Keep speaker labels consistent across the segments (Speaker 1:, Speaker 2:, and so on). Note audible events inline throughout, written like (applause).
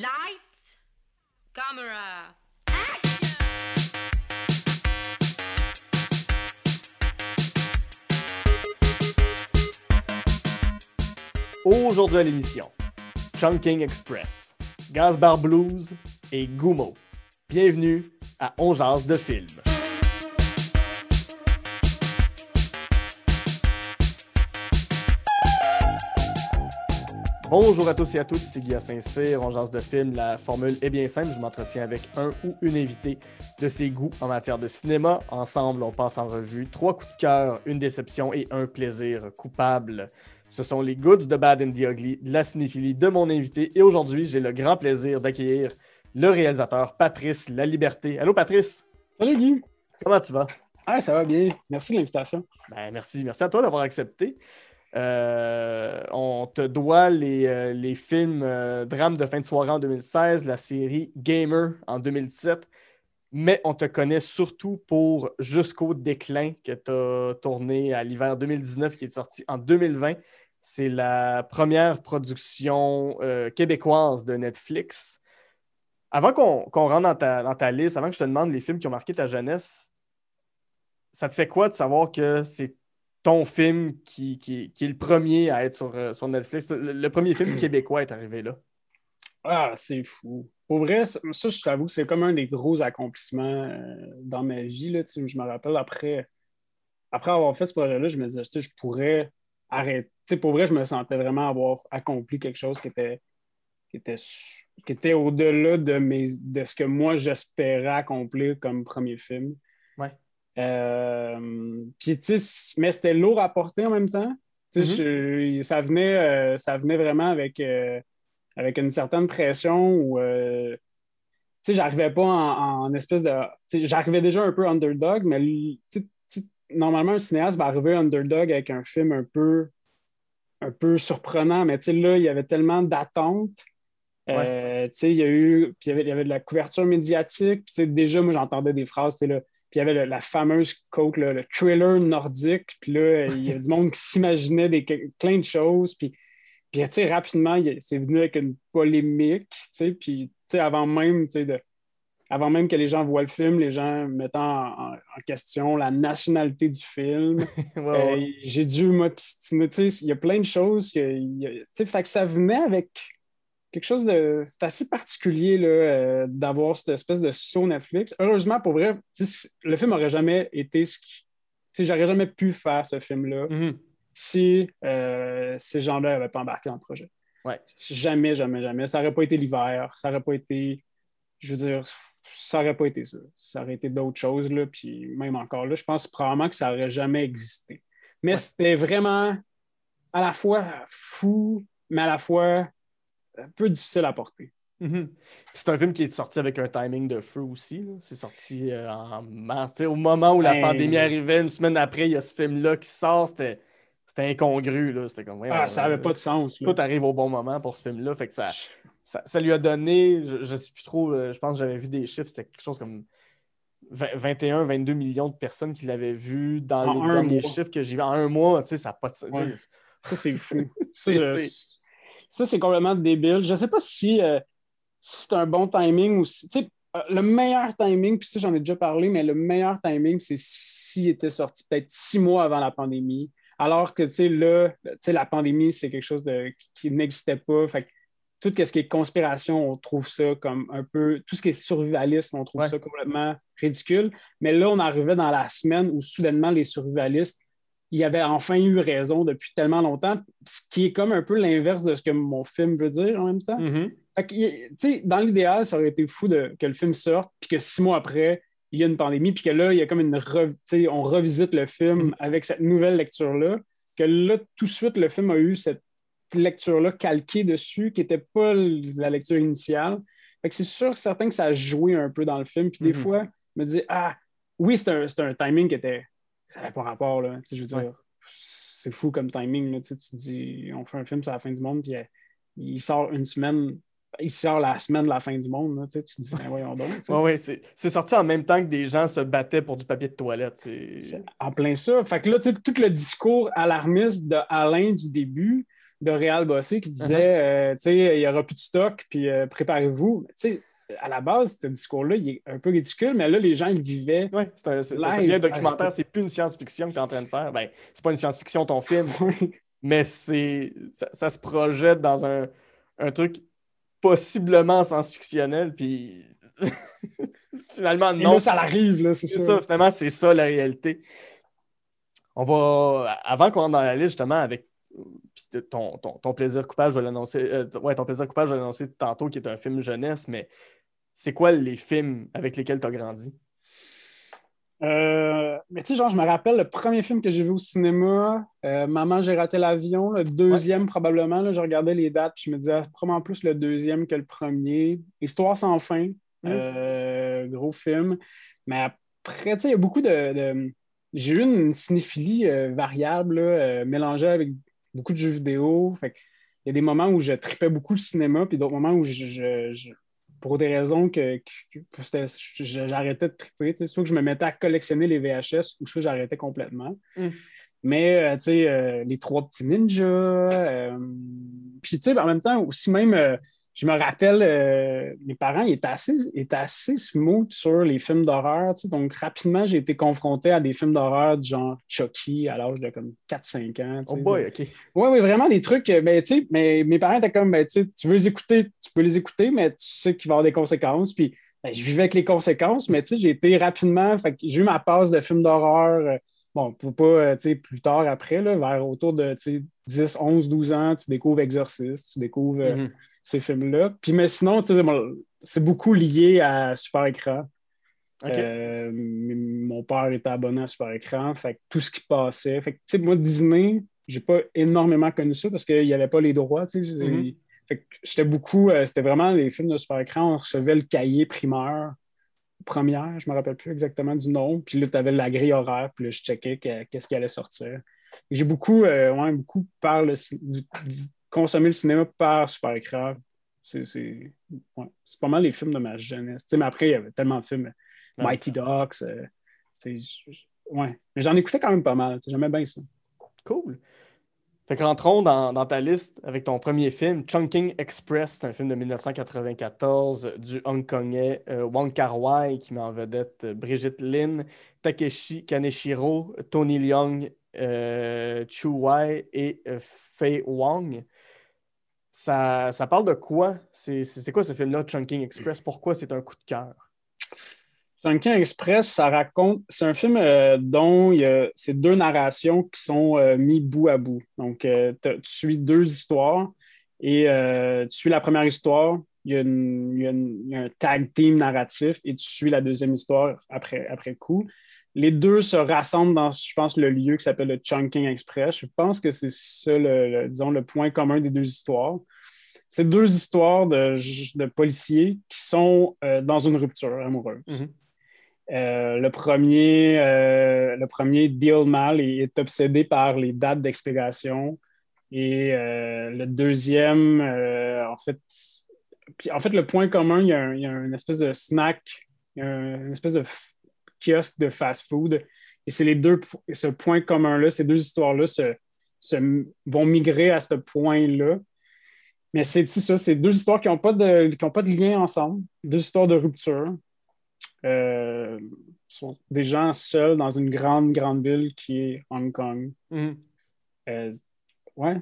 Speaker 1: Lights, camera.
Speaker 2: Aujourd'hui à l'émission, Chunking Express, Gaz Bar Blues et Gumo. Bienvenue à On Jase de film. Bonjour à tous et à toutes, c'est Guy Saint-Cyr, on jase de film. La formule est bien simple, je m'entretiens avec un ou une invitée de ses goûts en matière de cinéma. Ensemble, on passe en revue trois coups de cœur, une déception et un plaisir coupable. Ce sont les goods de Bad and the Ugly, la cinéphilie de mon invité. Et aujourd'hui, j'ai le grand plaisir d'accueillir le réalisateur Patrice La Liberté. Allô Patrice,
Speaker 3: Salut Guy.
Speaker 2: comment tu vas?
Speaker 3: Ah, ça va bien. Merci de l'invitation.
Speaker 2: Ben, merci, merci à toi d'avoir accepté. Euh, on te doit les, euh, films euh, Drame de fin de soirée en 2016, la série Gamer en 2017, mais on te connaît surtout pour Jusqu'au déclin que tu as tourné à l'hiver 2019 qui est sorti en 2020. C'est la première production québécoise de Netflix. Avant qu'on qu'on rentre dans ta, dans ta liste, avant que je te demande les films qui ont marqué ta jeunesse, ça te fait quoi de savoir que c'est ton film qui, qui- qui est le premier à être sur, euh, sur Netflix? Le, le premier film (clears throat) québécois est arrivé là.
Speaker 3: Ah, c'est fou. Pour vrai, ça, ça, je t'avoue que c'est comme un des gros accomplissements euh, dans ma vie. Là, je me rappelle après, après avoir fait ce projet-là, je me disais, je pourrais arrêter. Pour vrai, je me sentais vraiment avoir accompli quelque chose qui était, qui était, qui était au-delà de, mes, de ce que moi j'espérais accomplir comme premier film.
Speaker 2: Ouais.
Speaker 3: Euh, puis, tu sais, mais c'était lourd à porter en même temps. Je- ça, venait, euh, ça venait vraiment avec, euh, avec une certaine pression où, tu sais, j'arrivais pas en, en espèce de. j'arrivais déjà un peu underdog, mais normalement, un cinéaste va arriver underdog avec un film un peu, un peu surprenant, mais là, il y avait tellement d'attentes. Il y a eu, puis il y avait, il y avait de la couverture médiatique. Déjà, moi, j'entendais des phrases, sais, là, puis il y avait le- la fameuse là, le thriller nordique. Puis là, il y a du monde qui s'imaginait des, plein de choses. Puis, puis tu sais, rapidement, c'est venu avec une polémique. Tu sais, puis, tu sais, avant même, tu sais, de, avant même que les gens voient le film, les gens mettant en, en- en question la nationalité du film. (laughs) Euh, j'ai dû m'obstiner. Tu sais, il y a plein de choses que. tu sais, fait que ça venait avec quelque chose de. C'est assez particulier là, euh, d'avoir cette espèce de saut Netflix. Heureusement, pour vrai, le film n'aurait jamais été ce qui. J'aurais jamais pu faire ce film-là
Speaker 2: Mhm.
Speaker 3: si euh, ces gens-là n'avaient pas embarqué dans le projet.
Speaker 2: Ouais.
Speaker 3: Jamais, jamais, jamais. Ça n'aurait pas été l'hiver. Ça n'aurait pas été. Je veux dire, ça n'aurait pas été ça. Ça aurait été d'autres choses. Là, puis même encore là, je pense probablement que ça n'aurait jamais existé. Mais
Speaker 2: Ouais.
Speaker 3: c'était vraiment à la fois fou, mais à la fois un peu difficile à porter.
Speaker 2: Mhm. Puis C'est un film qui est sorti avec un timing de feu aussi. C'est sorti euh, en mars. Au moment où la
Speaker 3: Ben-
Speaker 2: pandémie arrivait, une semaine après, il y a ce film-là qui sort. C'était c'était incongru. là. C'était comme. voyons,
Speaker 3: Ah, ça n'avait
Speaker 2: euh,
Speaker 3: pas de sens. là.
Speaker 2: Tout arrive au bon moment pour ce film-là. Fait que ça, ça, ça lui a donné, je ne sais plus trop, euh, je pense que j'avais vu des chiffres, c'était quelque chose comme 20 21, 22 millions de personnes qui l'avaient vu dans
Speaker 3: En
Speaker 2: les derniers
Speaker 3: mois.
Speaker 2: chiffres que j'ai vu. En un mois, tu sais, ça n'a pas de sens.
Speaker 3: Ouais. Ça, c'est fou. (laughs) Ça, je- ça, c'est complètement débile. Je ne sais pas si, euh, si c'est un bon timing ou si. tu sais, euh, le meilleur timing, puis ça, j'en ai déjà parlé, mais le meilleur timing, c'est s'il était sorti peut-être six mois avant la pandémie. Alors que, tu sais, là, tu sais, la pandémie, c'est quelque chose de, qui n'existait pas. Fait que tout ce qui est conspiration, on trouve ça comme un peu. Tout ce qui est survivalisme, on trouve
Speaker 2: Ouais.
Speaker 3: ça complètement ridicule. Mais là, on arrivait dans la semaine où soudainement, les survivalistes il avait enfin eu raison depuis tellement longtemps, ce qui est comme un peu l'inverse de ce que mon film veut dire en même temps.
Speaker 2: Mhm.
Speaker 3: Fait que, sais, dans l'idéal, ça aurait été fou de, que le film sorte, puis que six mois après, il y a une pandémie, puis que là, il y a comme une. re- on revisite le film avec cette nouvelle lecture-là, que là, tout de suite, le film a eu cette lecture-là calquée dessus, qui n'était pas la lecture initiale. C'est sûr, certain que ça a joué un peu dans le film, puis des
Speaker 2: Mhm.
Speaker 3: fois, je me dis, ah, oui, c'est un, c'est un timing qui était. Ça n'avait pas rapport, là. Tu sais, je veux dire,
Speaker 2: Ouais.
Speaker 3: c'est fou comme timing, là. Tu sais, tu te dis, on fait un film sur la fin du monde, puis euh, il sort une semaine, il sort la semaine de la fin du monde, là. Tu sais, tu te dis, ben voyons donc. tu sais. (laughs)
Speaker 2: Ouais, ouais, c'est c'est sorti en même temps que des gens se battaient pour du papier de toilette.
Speaker 3: en plein ça. Fait que là, tu sais, tout le discours alarmiste de Alain du début, de Réal Bossé qui disait, uh-huh. tu sais, il n'y aura plus de stock, puis préparez-vous. Sais, à la base, ce discours-là, il est un peu ridicule, mais là, les gens, ils vivaient.
Speaker 2: Oui, c'est bien documentaire, c'est plus une science-fiction que tu es en train de faire. Ben, c'est pas une science-fiction ton film, (laughs) mais c'est ça, se projette dans un, un truc possiblement science-fictionnel, puis (laughs) finalement, non.
Speaker 3: ça arrive, là, c'est ça.
Speaker 2: Finalement, c'est ça la réalité. On va, avant qu'on rentre dans la liste, justement, avec ton, ton, ton, plaisir coupable, je vais l'annoncer. Euh, ouais, ton plaisir coupable, je vais l'annoncer tantôt, qui est un film jeunesse, mais c'est quoi les films avec lesquels tu as grandi?
Speaker 3: Euh, mais tu sais, genre, je me rappelle le premier film que j'ai vu au cinéma, euh, Maman, j'ai raté l'avion. Le deuxième, probablement. Là, je regardais les dates, puis je me disais, probablement plus le deuxième que le premier. Histoire sans fin. Euh, gros film. Mais après, tu sais, il y a beaucoup de. J'ai eu une cinéphilie variable, mélangée avec beaucoup de jeux vidéo. Fait il y a des moments où je tripais beaucoup le cinéma, puis d'autres moments où je pour des raisons que, j'arrêtais de triper. Soit que je me mettais à collectionner les VHS ou soit j'arrêtais complètement. Mm. Mais, euh, tu sais, euh, les trois petits ninjas. Euh, puis, tu sais, en même temps, aussi même je me rappelle, euh, mes parents étaient assez, étaient assez smooth sur les films d'horreur. Donc, rapidement, j'ai été confronté à des films d'horreur du genre Chucky à l'âge de comme 4-5 ans.
Speaker 2: Oh boy, OK.
Speaker 3: Oui, oui, vraiment des trucs. Euh, ben, mais mes parents étaient comme, ben, tu veux les écouter, tu peux les écouter, mais tu sais qu'il va y avoir des conséquences. Puis, ben, je vivais avec les conséquences, mais j'ai été rapidement, j'ai eu ma passe de films d'horreur. Euh, bon, pour pas, tu sais, plus tard après, là, vers autour de 10, 11, 12 ans, tu découvres Exorcist, tu découvres mm-hmm ces films-là. Puis, mais sinon, c'est beaucoup lié à Super Écran. Euh, mon père était abonné à Super Écran, fait tout ce qui passait. Fait que, moi, Disney, j'ai pas énormément connu ça parce qu'il n'y avait pas les droits. Mm-hmm. j'étais beaucoup, euh, c'était vraiment les films de Super Écran, on recevait le cahier primeur, première, je me rappelle plus exactement du nom, puis là, tu avais la grille horaire, puis là, je checkais qu'est-ce qui allait sortir. J'ai beaucoup, euh, ouais, beaucoup par le, consommer le cinéma par super écran. C'est pas mal les films de ma jeunesse. mais après, il y avait tellement de films. Mighty Ducks. Euh, ouais. Mais j'en écoutais quand même pas mal. J'aimais bien ça.
Speaker 2: Cool. Fait qu'entrons dans, ta liste avec ton premier film, Chunking Express, c'est un film de 1994 du Hongkongais euh, Wong Kar-wai qui met en vedette euh, Brigitte Lin, Takeshi Kaneshiro, Tony Leung, Chu Wai et Fei Wong. Ça, parle de quoi? C'est quoi ce film-là, Chunking Express? Pourquoi c'est un coup de cœur?
Speaker 3: Chunking Express, ça raconte. C'est un film euh, dont il y a ces deux narrations qui sont euh, mis bout à bout. Donc, euh, tu suis deux histoires et tu suis la première histoire. Il y, a un tag team narratif et tu suis la deuxième histoire après, après coup les deux se rassemblent dans, je pense, le lieu qui s'appelle le Chunking Express. Je pense que c'est ça, le, disons, le point commun des deux histoires. C'est deux histoires de, policiers qui sont euh, dans une rupture amoureuse. Mm-hmm. Euh, le, premier, euh, le premier deal mal est obsédé par les dates d'expiration. Et le deuxième, en fait, en fait, le point commun, il y a, a une espèce de snack, une espèce de kiosque de fast-food. Et c'est les deux, ce point commun-là, ces deux histoires-là se, vont migrer à ce point-là. Mais c'est ça, c'est deux histoires qui n'ont pas, de, pas de lien ensemble, deux histoires de rupture. Euh, sont des gens seuls dans une grande, grande ville qui est Hong Kong. Euh, ouais,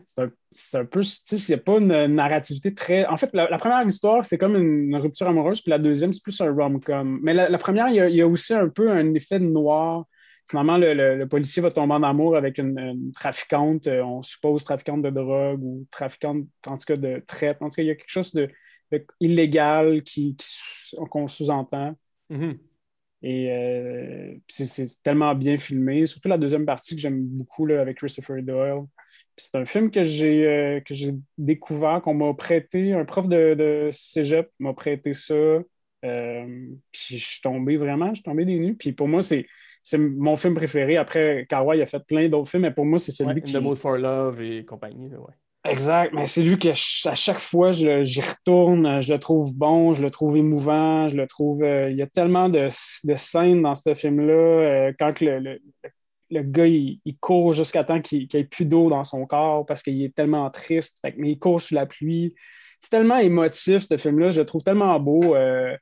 Speaker 3: c'est un, peu, tu sais, il n'y a pas une narrativité très. En fait, la, première histoire, c'est comme une, rupture amoureuse, puis la deuxième, c'est plus un rom-com. Mais la, première, il y, a, aussi un peu un effet noir. Finalement, le, le, policier va tomber en amour avec une, trafiquante, euh, on suppose trafiquante de drogue ou trafiquante, en tout cas, de traite. En tout cas, il y a quelque chose de, illégal qui, qu'on sous-entend. Mm-hmm. Et euh, c'est, tellement bien filmé, surtout la deuxième partie que j'aime beaucoup là, avec Christopher Doyle c'est un film que j'ai euh, que j'ai découvert, qu'on m'a prêté, un prof de, de cégep m'a prêté ça. Euh, puis je suis tombé vraiment, je suis tombé des nues. Puis pour moi, c'est mon film préféré. Après, Kawhi a fait plein d'autres films, mais pour moi, c'est celui qui.
Speaker 2: The Mood for Love et compagnie.
Speaker 3: Exact, mais c'est lui que à chaque fois j'y retourne, je le trouve bon, je le trouve émouvant, je le trouve. Euh, il y a tellement de, de, scènes dans ce film-là. quand le, le gars, il, court jusqu'à temps qu'il n'y ait plus d'eau dans son corps parce qu'il est tellement triste. mais il court sous la pluie. C'est tellement émotif, ce film-là. Je le trouve tellement beau. Euh,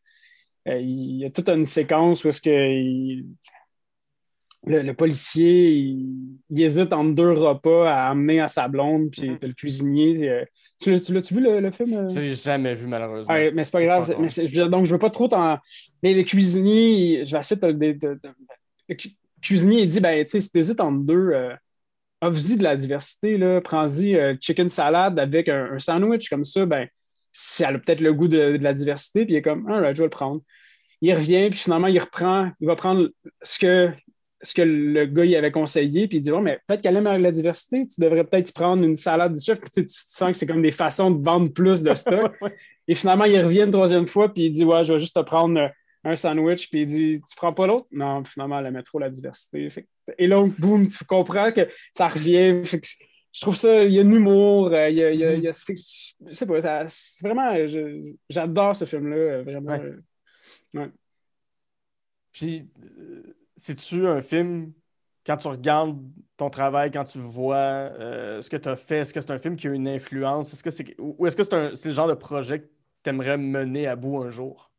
Speaker 3: euh, il y a toute une séquence où est-ce que le, policier, il, hésite entre deux repas à amener à sa blonde, puis mm-hmm. le cuisinier. Euh, tu l'as-tu vu le, film?
Speaker 2: Je l'ai jamais vu, malheureusement.
Speaker 3: mais c'est pas grave. donc, je veux pas trop t'en. Mais le cuisinier, je vais essayer de, le cuisinier, il dit ben, tu sais, si tu hésites entre deux, euh, offre-y de la diversité, là, prends-y euh, chicken salade avec un, sandwich comme ça, ben, si elle a peut-être le goût de, la diversité, puis il est comme, ah, je vais le prendre. Il revient, puis finalement, il reprend, il va prendre ce que, ce que le gars il avait conseillé, puis il dit, oh, mais peut-être qu'elle aime la diversité, tu devrais peut-être prendre une salade du chef, puis tu, sens que c'est comme des façons de vendre plus de stock. (laughs) Et finalement, il revient une troisième fois, puis il dit, ouais, je vais juste te prendre un sandwich, puis il dit Tu prends pas l'autre? Non, finalement, elle aimait trop la diversité. et là, boum, tu comprends que ça revient. je trouve ça, il y a un humour, euh, il y a, il y a, il y a je sais pas, c'est vraiment, j'adore ce film-là, euh, vraiment. Ouais.
Speaker 2: Euh, puis, c'est-tu un film, quand tu regardes ton travail, quand tu vois ce que tu as fait, est-ce que c'est un film qui a une influence? Est-ce que c'est, ou est-ce que c'est le genre de projet que tu aimerais mener à bout un jour?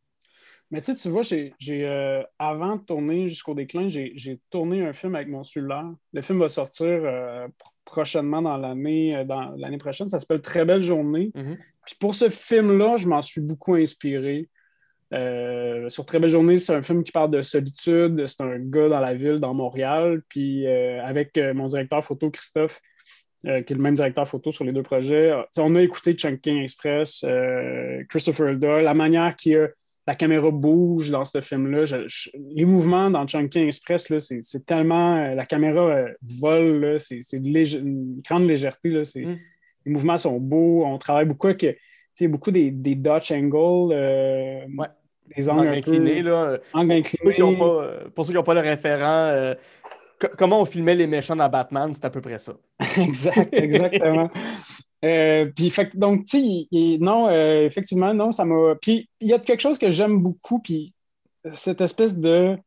Speaker 3: Mais tu sais, tu vois, j'ai, euh, avant de tourner jusqu'au déclin, j'ai, tourné un film avec mon cellulaire. Le film va sortir euh, prochainement dans l'année, euh, dans l'année prochaine. Ça s'appelle Très belle journée. Mm-hmm. Puis pour ce film-là, je m'en suis beaucoup inspiré. Sur Très belle journée, c'est un film qui parle de solitude. C'est un gars dans la ville, dans Montréal. Puis avec mon directeur photo, Christophe, qui est le même directeur photo sur les deux projets. on a écouté Chunking Express, Christopher Doyle, la manière a la caméra bouge dans ce film-là. les mouvements dans Chunking Express, c'est tellement. Euh, la caméra euh, vole, c'est une grande légèreté. Là, mm. Les mouvements sont beaux. On travaille beaucoup avec beaucoup des, des Dutch angles. Euh,
Speaker 2: des angles, inclinés. Là. pour ceux qui n'ont pas le référent, comment on filmait les méchants dans Batman, c'est à peu près ça. (laughs)
Speaker 3: exact, exactement. (laughs) Euh, puis, donc, tu sais, non, euh, effectivement, non, ça m'a. Puis, il y a quelque chose que j'aime beaucoup, puis cette espèce de.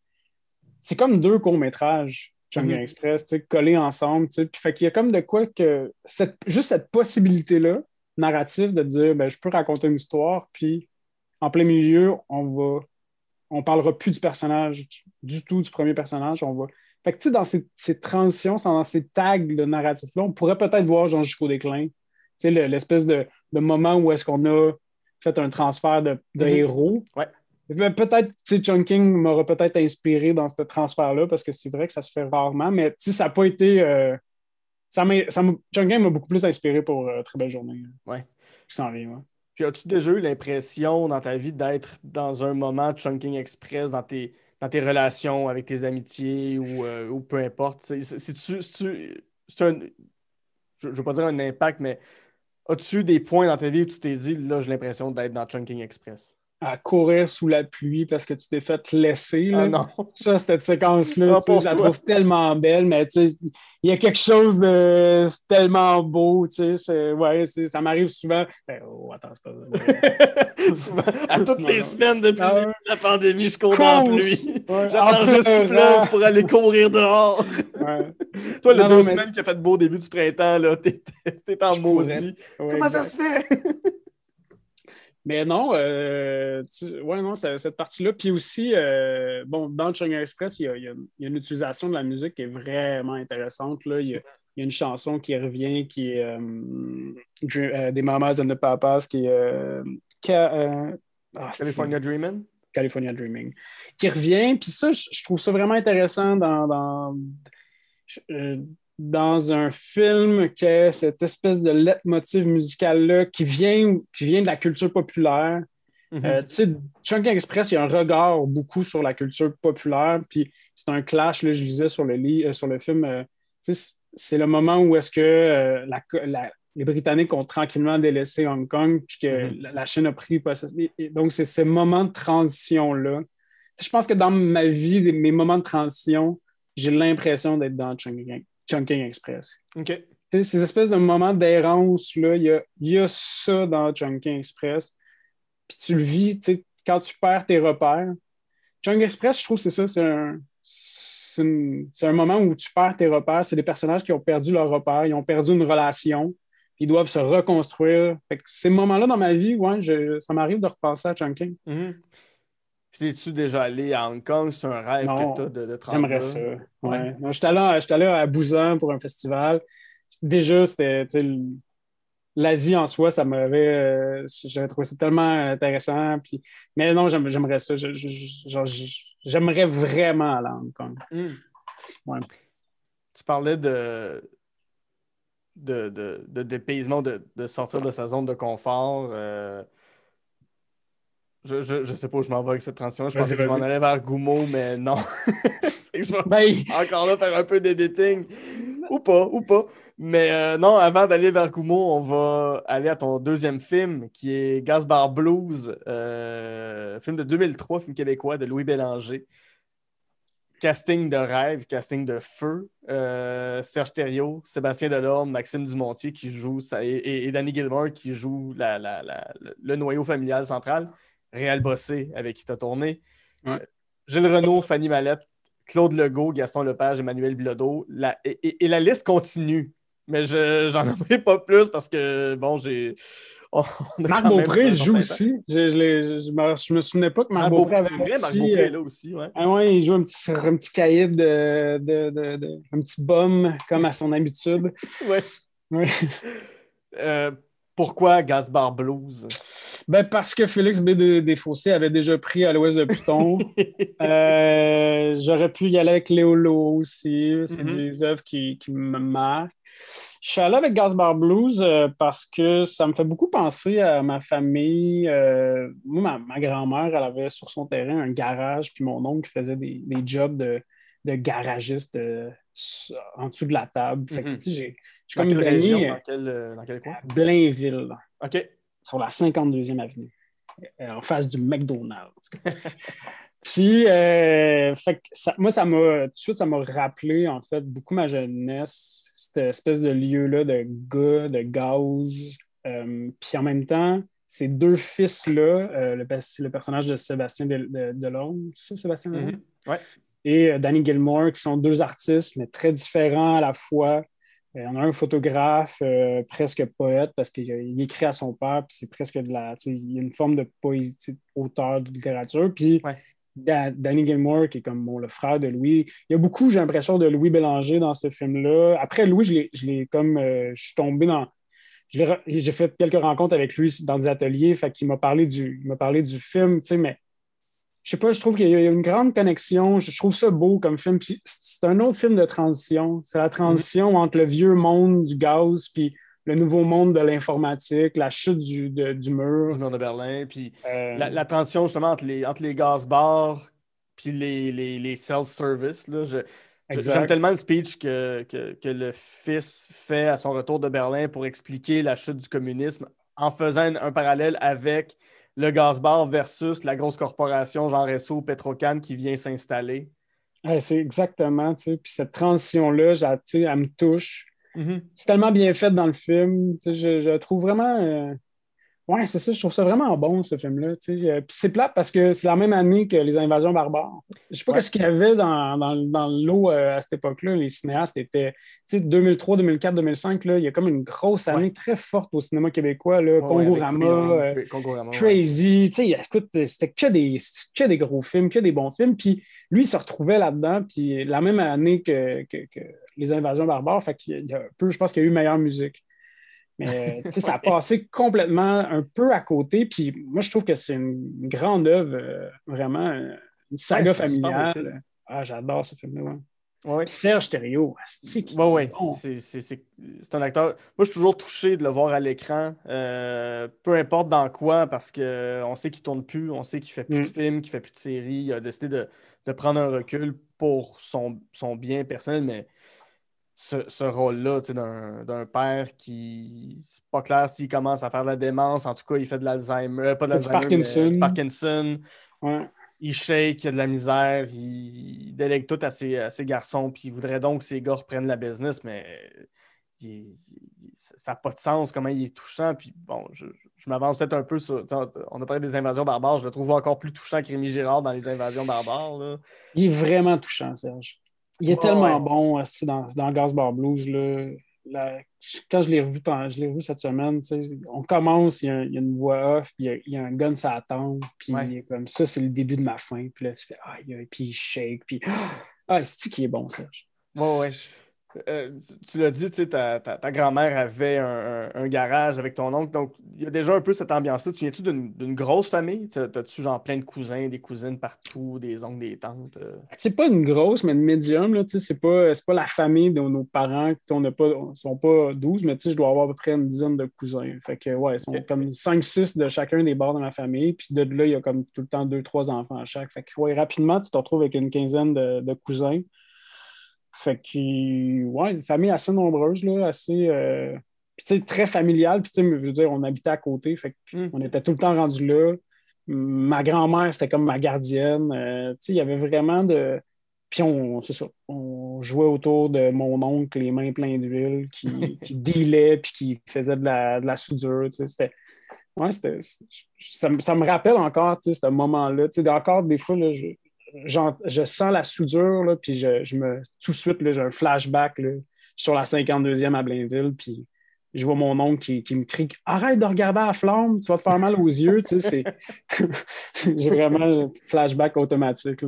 Speaker 3: C'est comme deux courts-métrages, Jungle mm-hmm. Express, tu sais, collés ensemble, tu sais. Puis, fait qu'il y a comme de quoi que. Cette... Juste cette possibilité-là, narrative, de dire, ben, je peux raconter une histoire, puis en plein milieu, on va. On parlera plus du personnage, du tout du premier personnage, on va. Fait que, tu sais, dans ces, ces transitions, dans ces tags de narratif-là, on pourrait peut-être voir Jean jusqu'au déclin, l'espèce de, moment où est-ce qu'on a fait un transfert de, mhm. héros.
Speaker 2: Ouais.
Speaker 3: Peut-être, Chunking m'aurait peut-être inspiré dans ce transfert-là, parce que c'est vrai que ça se fait rarement, mais ça n'a pas été. Euh, ça Chunking m'a beaucoup plus inspiré pour euh, Très belle journée.
Speaker 2: Ouais.
Speaker 3: Je sens rien,
Speaker 2: Puis as-tu déjà eu l'impression dans ta vie d'être dans un moment Chunking Express dans tes, dans tes relations avec tes amitiés ou, euh, ou peu importe? C'est un. Je ne veux pas dire un impact, mais As-tu des points dans ta vie où tu t'es dit, là, j'ai l'impression d'être dans Chunking Express?
Speaker 3: À courir sous la pluie parce que tu t'es fait laisser.
Speaker 2: Là. Ah non.
Speaker 3: Ça, cette séquence-là, ah, je la trouve tellement belle, mais il y a quelque chose de tellement beau. Ouais, ça m'arrive souvent. Ben, oh, attends, c'est
Speaker 2: pas (laughs) souvent. À toutes les semaines depuis ah, la pandémie, je cours dans la pluie. J'attends juste qu'il pleuve pour aller courir dehors. (laughs) Toi, les deux semaines qui a fait beau au début du printemps, t'es en maudit. Comment ça se fait? (laughs)
Speaker 3: Mais non, euh, ouais, non, cette partie-là. Puis aussi, euh, bon, dans le Chang Express, il y, a, une utilisation de la musique qui est vraiment intéressante. Là. Il, y a, une chanson qui revient qui est euh, des Mamas and the Papas qui est.
Speaker 2: Ah, California Dreaming?
Speaker 3: California Dreaming. Qui revient. Puis ça, je, trouve ça vraiment intéressant dans, dans dans un film qui a cette espèce de leitmotiv musical-là qui vient, qui vient de la culture populaire. Euh, tu sais, Chunking Express, il y a un regard beaucoup sur la culture populaire, puis c'est un clash, là, je lisais sur le, euh, sur le film, euh, c'est le moment où est-ce que les Britanniques ont tranquillement délaissé Hong Kong, puis que mm-hmm. la, Chine a pris possession. Donc, c'est ces moments de transition-là. Je pense que dans ma vie, mes moments de transition, j'ai l'impression d'être dans Chunking Chunking Express.
Speaker 2: OK.
Speaker 3: Ces espèces de moments d'errance, il y a, ça dans Chunking Express. Puis tu le vis, quand tu perds tes repères. Chunking Express, je trouve que c'est ça, c'est une- c'est un moment où tu perds tes repères. C'est des personnages qui ont perdu leurs repères, ils ont perdu une relation, ils doivent se reconstruire. Fait que ces moments-là dans ma vie, ouais, je- ça m'arrive de repasser à Chunking.
Speaker 2: Mhm. Puis es-tu déjà allé à Hong Kong? C'est un rêve
Speaker 3: Non,
Speaker 2: que tu as de, de
Speaker 3: J'aimerais ça. Ouais.
Speaker 2: Ouais.
Speaker 3: Non, J'étais allé, j'étais allé à Busan pour un festival. Déjà, c'était l'Asie en soi, ça m'avait. euh, J'avais trouvé ça tellement intéressant. Puis... Mais non, j'aime- j'aimerais ça. Je- je- je- genre, je- J'aimerais vraiment aller à Hong Kong.
Speaker 2: Mhm.
Speaker 3: Ouais.
Speaker 2: Tu parlais de, de, de, de dépaysement, de, de sortir de sa zone de confort. euh, Je, je, je sais pas où je m'en vais avec cette transition. Je pensais que je m'en allais vers Goumo, mais non. (laughs) Je vais
Speaker 3: Ben,
Speaker 2: encore là faire un peu d'editing. Ou pas, ou pas. Mais euh, non, avant d'aller vers Goumo, on va aller à ton deuxième film qui est Gasbar Blues, euh, film de 2003, film québécois de Louis Bélanger. Casting de rêve, casting de feu. Euh, Serge Thériault, Sébastien Delorme, Maxime Dumontier qui joue ça, et, Danny Gilmore qui joue la- la- la- le- le noyau familial central. Réal Bossé avec qui tu as tourné.
Speaker 3: Ouais.
Speaker 2: Gilles Renault, Fanny Mallette, Claude Legault, Gaston Lepage, Emmanuel Bilodeau. La- et, et- et la liste continue. Mais je j'en (laughs) aimerais pas plus parce que, bon, j'ai. (laughs) a
Speaker 3: Marc Beaupré joue aussi. Je, je, je me, je me souvenais pas que Marc
Speaker 2: Marc
Speaker 3: Beaupré avait
Speaker 2: vrai, Marc Beaupré
Speaker 3: euh,
Speaker 2: est là aussi, ouais.
Speaker 3: Ah ouais, il joue un petit, un petit caïd de, de, de- de- un petit bum, comme à son habitude. (laughs)
Speaker 2: Ouais.
Speaker 3: Ouais.
Speaker 2: Euh, pourquoi Gasbar Blues?
Speaker 3: Ben parce que Félix B. de- Desfossés avait déjà pris à l'ouest de Pluton. (laughs) Euh, J'aurais pu y aller avec Léolo aussi. C'est
Speaker 2: Mhm.
Speaker 3: des œuvres qui, qui me marquent. Je suis allé avec Gasbar Blues euh, parce que ça me fait beaucoup penser à ma famille. Euh, moi, ma, ma grand-mère, elle avait sur son terrain un garage, puis mon oncle faisait des, des jobs de, de garagiste euh, en dessous de la table. Fait que, j'ai comme gagné
Speaker 2: région? Dans quel, euh, dans quel coin?
Speaker 3: Blainville
Speaker 2: OK.
Speaker 3: sur la 52e avenue, euh, en face du McDonald's. (laughs) Puis, euh, fait que ça- moi, ça m'a, tout de suite, ça m'a rappelé, en fait, beaucoup ma jeunesse, cette espèce de lieu-là de gars, de gaz. Euh, puis en même temps, ces deux fils-là, euh, le, personnage de Sébastien de, de, Delorme, c'est ça, Sébastien Delorme?
Speaker 2: Mhm. Ouais.
Speaker 3: Et Danny Gilmore, qui sont deux artistes, mais très différents à la fois. Euh, on a un photographe, euh, presque poète, parce qu'il il écrit à son père, puis c'est presque de la. Il y a une forme de poésie, auteur de littérature. Puis
Speaker 2: Ouais.
Speaker 3: Da- Danny Gilmore, qui est comme bon, le frère de Louis. Il y a beaucoup, j'ai l'impression, de Louis Bélanger dans ce film-là. Après, Louis, je l'ai- comme. euh, je suis tombé dans. J'ai fait quelques rencontres avec lui dans des ateliers, fait qu'il m'a parlé du, il m'a parlé du film, tu sais, mais je sais pas, je trouve qu'il y a une grande connexion. Je trouve ça beau comme film. C'est un autre film de transition. C'est la transition entre le vieux monde du gaz puis le nouveau monde de l'informatique, la chute du, de- du
Speaker 2: Du
Speaker 3: mur.
Speaker 2: mur de Berlin. Puis
Speaker 3: Euh,
Speaker 2: la, la transition justement entre les, entre les gaz bars puis les, les, les self-service. J'aime tellement le speech que, que, que le fils fait à son retour de Berlin pour expliquer la chute du communisme en faisant un, un parallèle avec le gaz bar versus la grosse corporation genre SO Petrocan qui vient s'installer.
Speaker 3: ouais, c'est exactement, tu sais. Puis cette transition-là, elle me touche.
Speaker 2: Mhm.
Speaker 3: C'est tellement bien fait dans le film. Tu sais, je, je trouve vraiment. euh, Ouais, c'est ça, je trouve ça vraiment bon, ce film-là. Euh, Puis c'est plate parce que c'est la même année que Les Invasions barbares. Je sais pas
Speaker 2: Ouais.
Speaker 3: ce qu'il y avait dans, dans, dans l'eau euh, à cette époque-là. Les cinéastes étaient. Tu sais, 2003, 2004, 2005, là, il y a comme une grosse année
Speaker 2: Ouais.
Speaker 3: très forte au cinéma québécois. Là,
Speaker 2: Ouais,
Speaker 3: Congo-Rama, euh,
Speaker 2: Crazy,
Speaker 3: sais, écoute, c'était que des, que des gros films, que des bons films. Puis lui, il se retrouvait là-dedans, puis la même année que, que- que Les Invasions barbares, fait qu'il y a un peu, je pense qu'il y a eu meilleure musique. Mais sais, ça a passé complètement un peu à côté. Puis moi, je trouve que c'est une grande œuvre, euh, vraiment, euh, une saga
Speaker 2: Ouais,
Speaker 3: familiale. Ah, j'adore ce film-là. ouais.
Speaker 2: Ouais,
Speaker 3: Serge Thériault, bon.
Speaker 2: C'est, un acteur. Moi, je suis toujours touché de le voir à l'écran, euh, peu importe dans quoi, parce qu'on sait qu'il tourne plus, on sait qu'il fait plus
Speaker 3: Mm.
Speaker 2: de films, qu'il fait plus de séries. Il a décidé de, de prendre un recul pour son, son bien personnel, mais ce, ce rôle-là, tu sais, d'un, père qui. C'est pas clair s'il commence à faire de la démence, en tout cas, il fait de l'Alzheimer, euh, pas de l'Alzheimer,
Speaker 3: Parkinson.
Speaker 2: du Parkinson.
Speaker 3: Ouais.
Speaker 2: Il shake, il a de la misère, il, il délègue tout à ses, à ses garçons, puis il voudrait donc que ces gars reprennent la business, mais il- il- ça n'a pas de sens comment il est touchant. Puis bon, je, je m'avance peut-être un peu sur. On a parlé des invasions barbares, je le trouve encore plus touchant que Rémi Girard dans les invasions barbares. là.
Speaker 3: Il est vraiment touchant, Serge. Il est tellement
Speaker 2: ouais.
Speaker 3: bon dans, dans Gas Bar Blues. Là. La- quand je l'ai revu, je l'ai revu cette semaine, on commence, il y, a, il y a une voix off, puis il y a, il y a un gun la tempe, puis
Speaker 2: Ouais.
Speaker 3: il est comme ça, c'est le début de ma fin. Puis là, tu fais aïe, aïe, puis il shake, puis (gasps) ah, c'est qui est bon, Serge?
Speaker 2: Ouais, ouais. Euh, tu l'as dit, ta, ta- ta grand-mère avait un, un- un garage avec ton oncle, donc il y a déjà un peu cette ambiance-là. Tu viens-tu d'une grosse famille? Tu- T'as-tu genre plein de cousins, des cousines partout, des oncles, des tantes? euh?
Speaker 3: C'est pas une grosse, mais une médium. Là, c'est, pas, pas la famille de nos parents. On ne sont pas 12, mais je dois avoir à peu près une dizaine de cousins. Fait que, ouais, ils sont comme 5-6 de chacun des bords de ma famille. Puis de là, il y a comme tout le temps 2-3 enfants à chaque. Fait que, ouais, rapidement, tu te retrouves avec une quinzaine de, de cousins. Fait que, ouais, une famille assez nombreuse, là, assez. euh, Puis, tu sais, très familiale. Puis, tu sais, je veux dire, on habitait à côté. Fait que
Speaker 2: Hmm.
Speaker 3: on était tout le temps rendus là. Ma grand-mère, c'était comme ma gardienne. Euh, tu sais, il y avait vraiment de. Puis on, c'est ça, on jouait autour de mon oncle, les mains pleines d'huile, qui, (laughs) qui dealait puis qui faisait de la, de la soudure. Tu sais, c'était. Ouais, c'était. Ça, me- ça me rappelle encore, tu sais, ce moment-là. Tu sais, encore des fois, là, je, je sens la soudure, là, puis je, je me. Tout de suite, j'ai un flashback, là, sur la 52e à Blainville, puis je vois mon oncle qui, qui me crie Arrête de regarder à la flamme, tu vas te faire mal aux yeux. Tu sais. (laughs) J'ai vraiment un flashback automatique.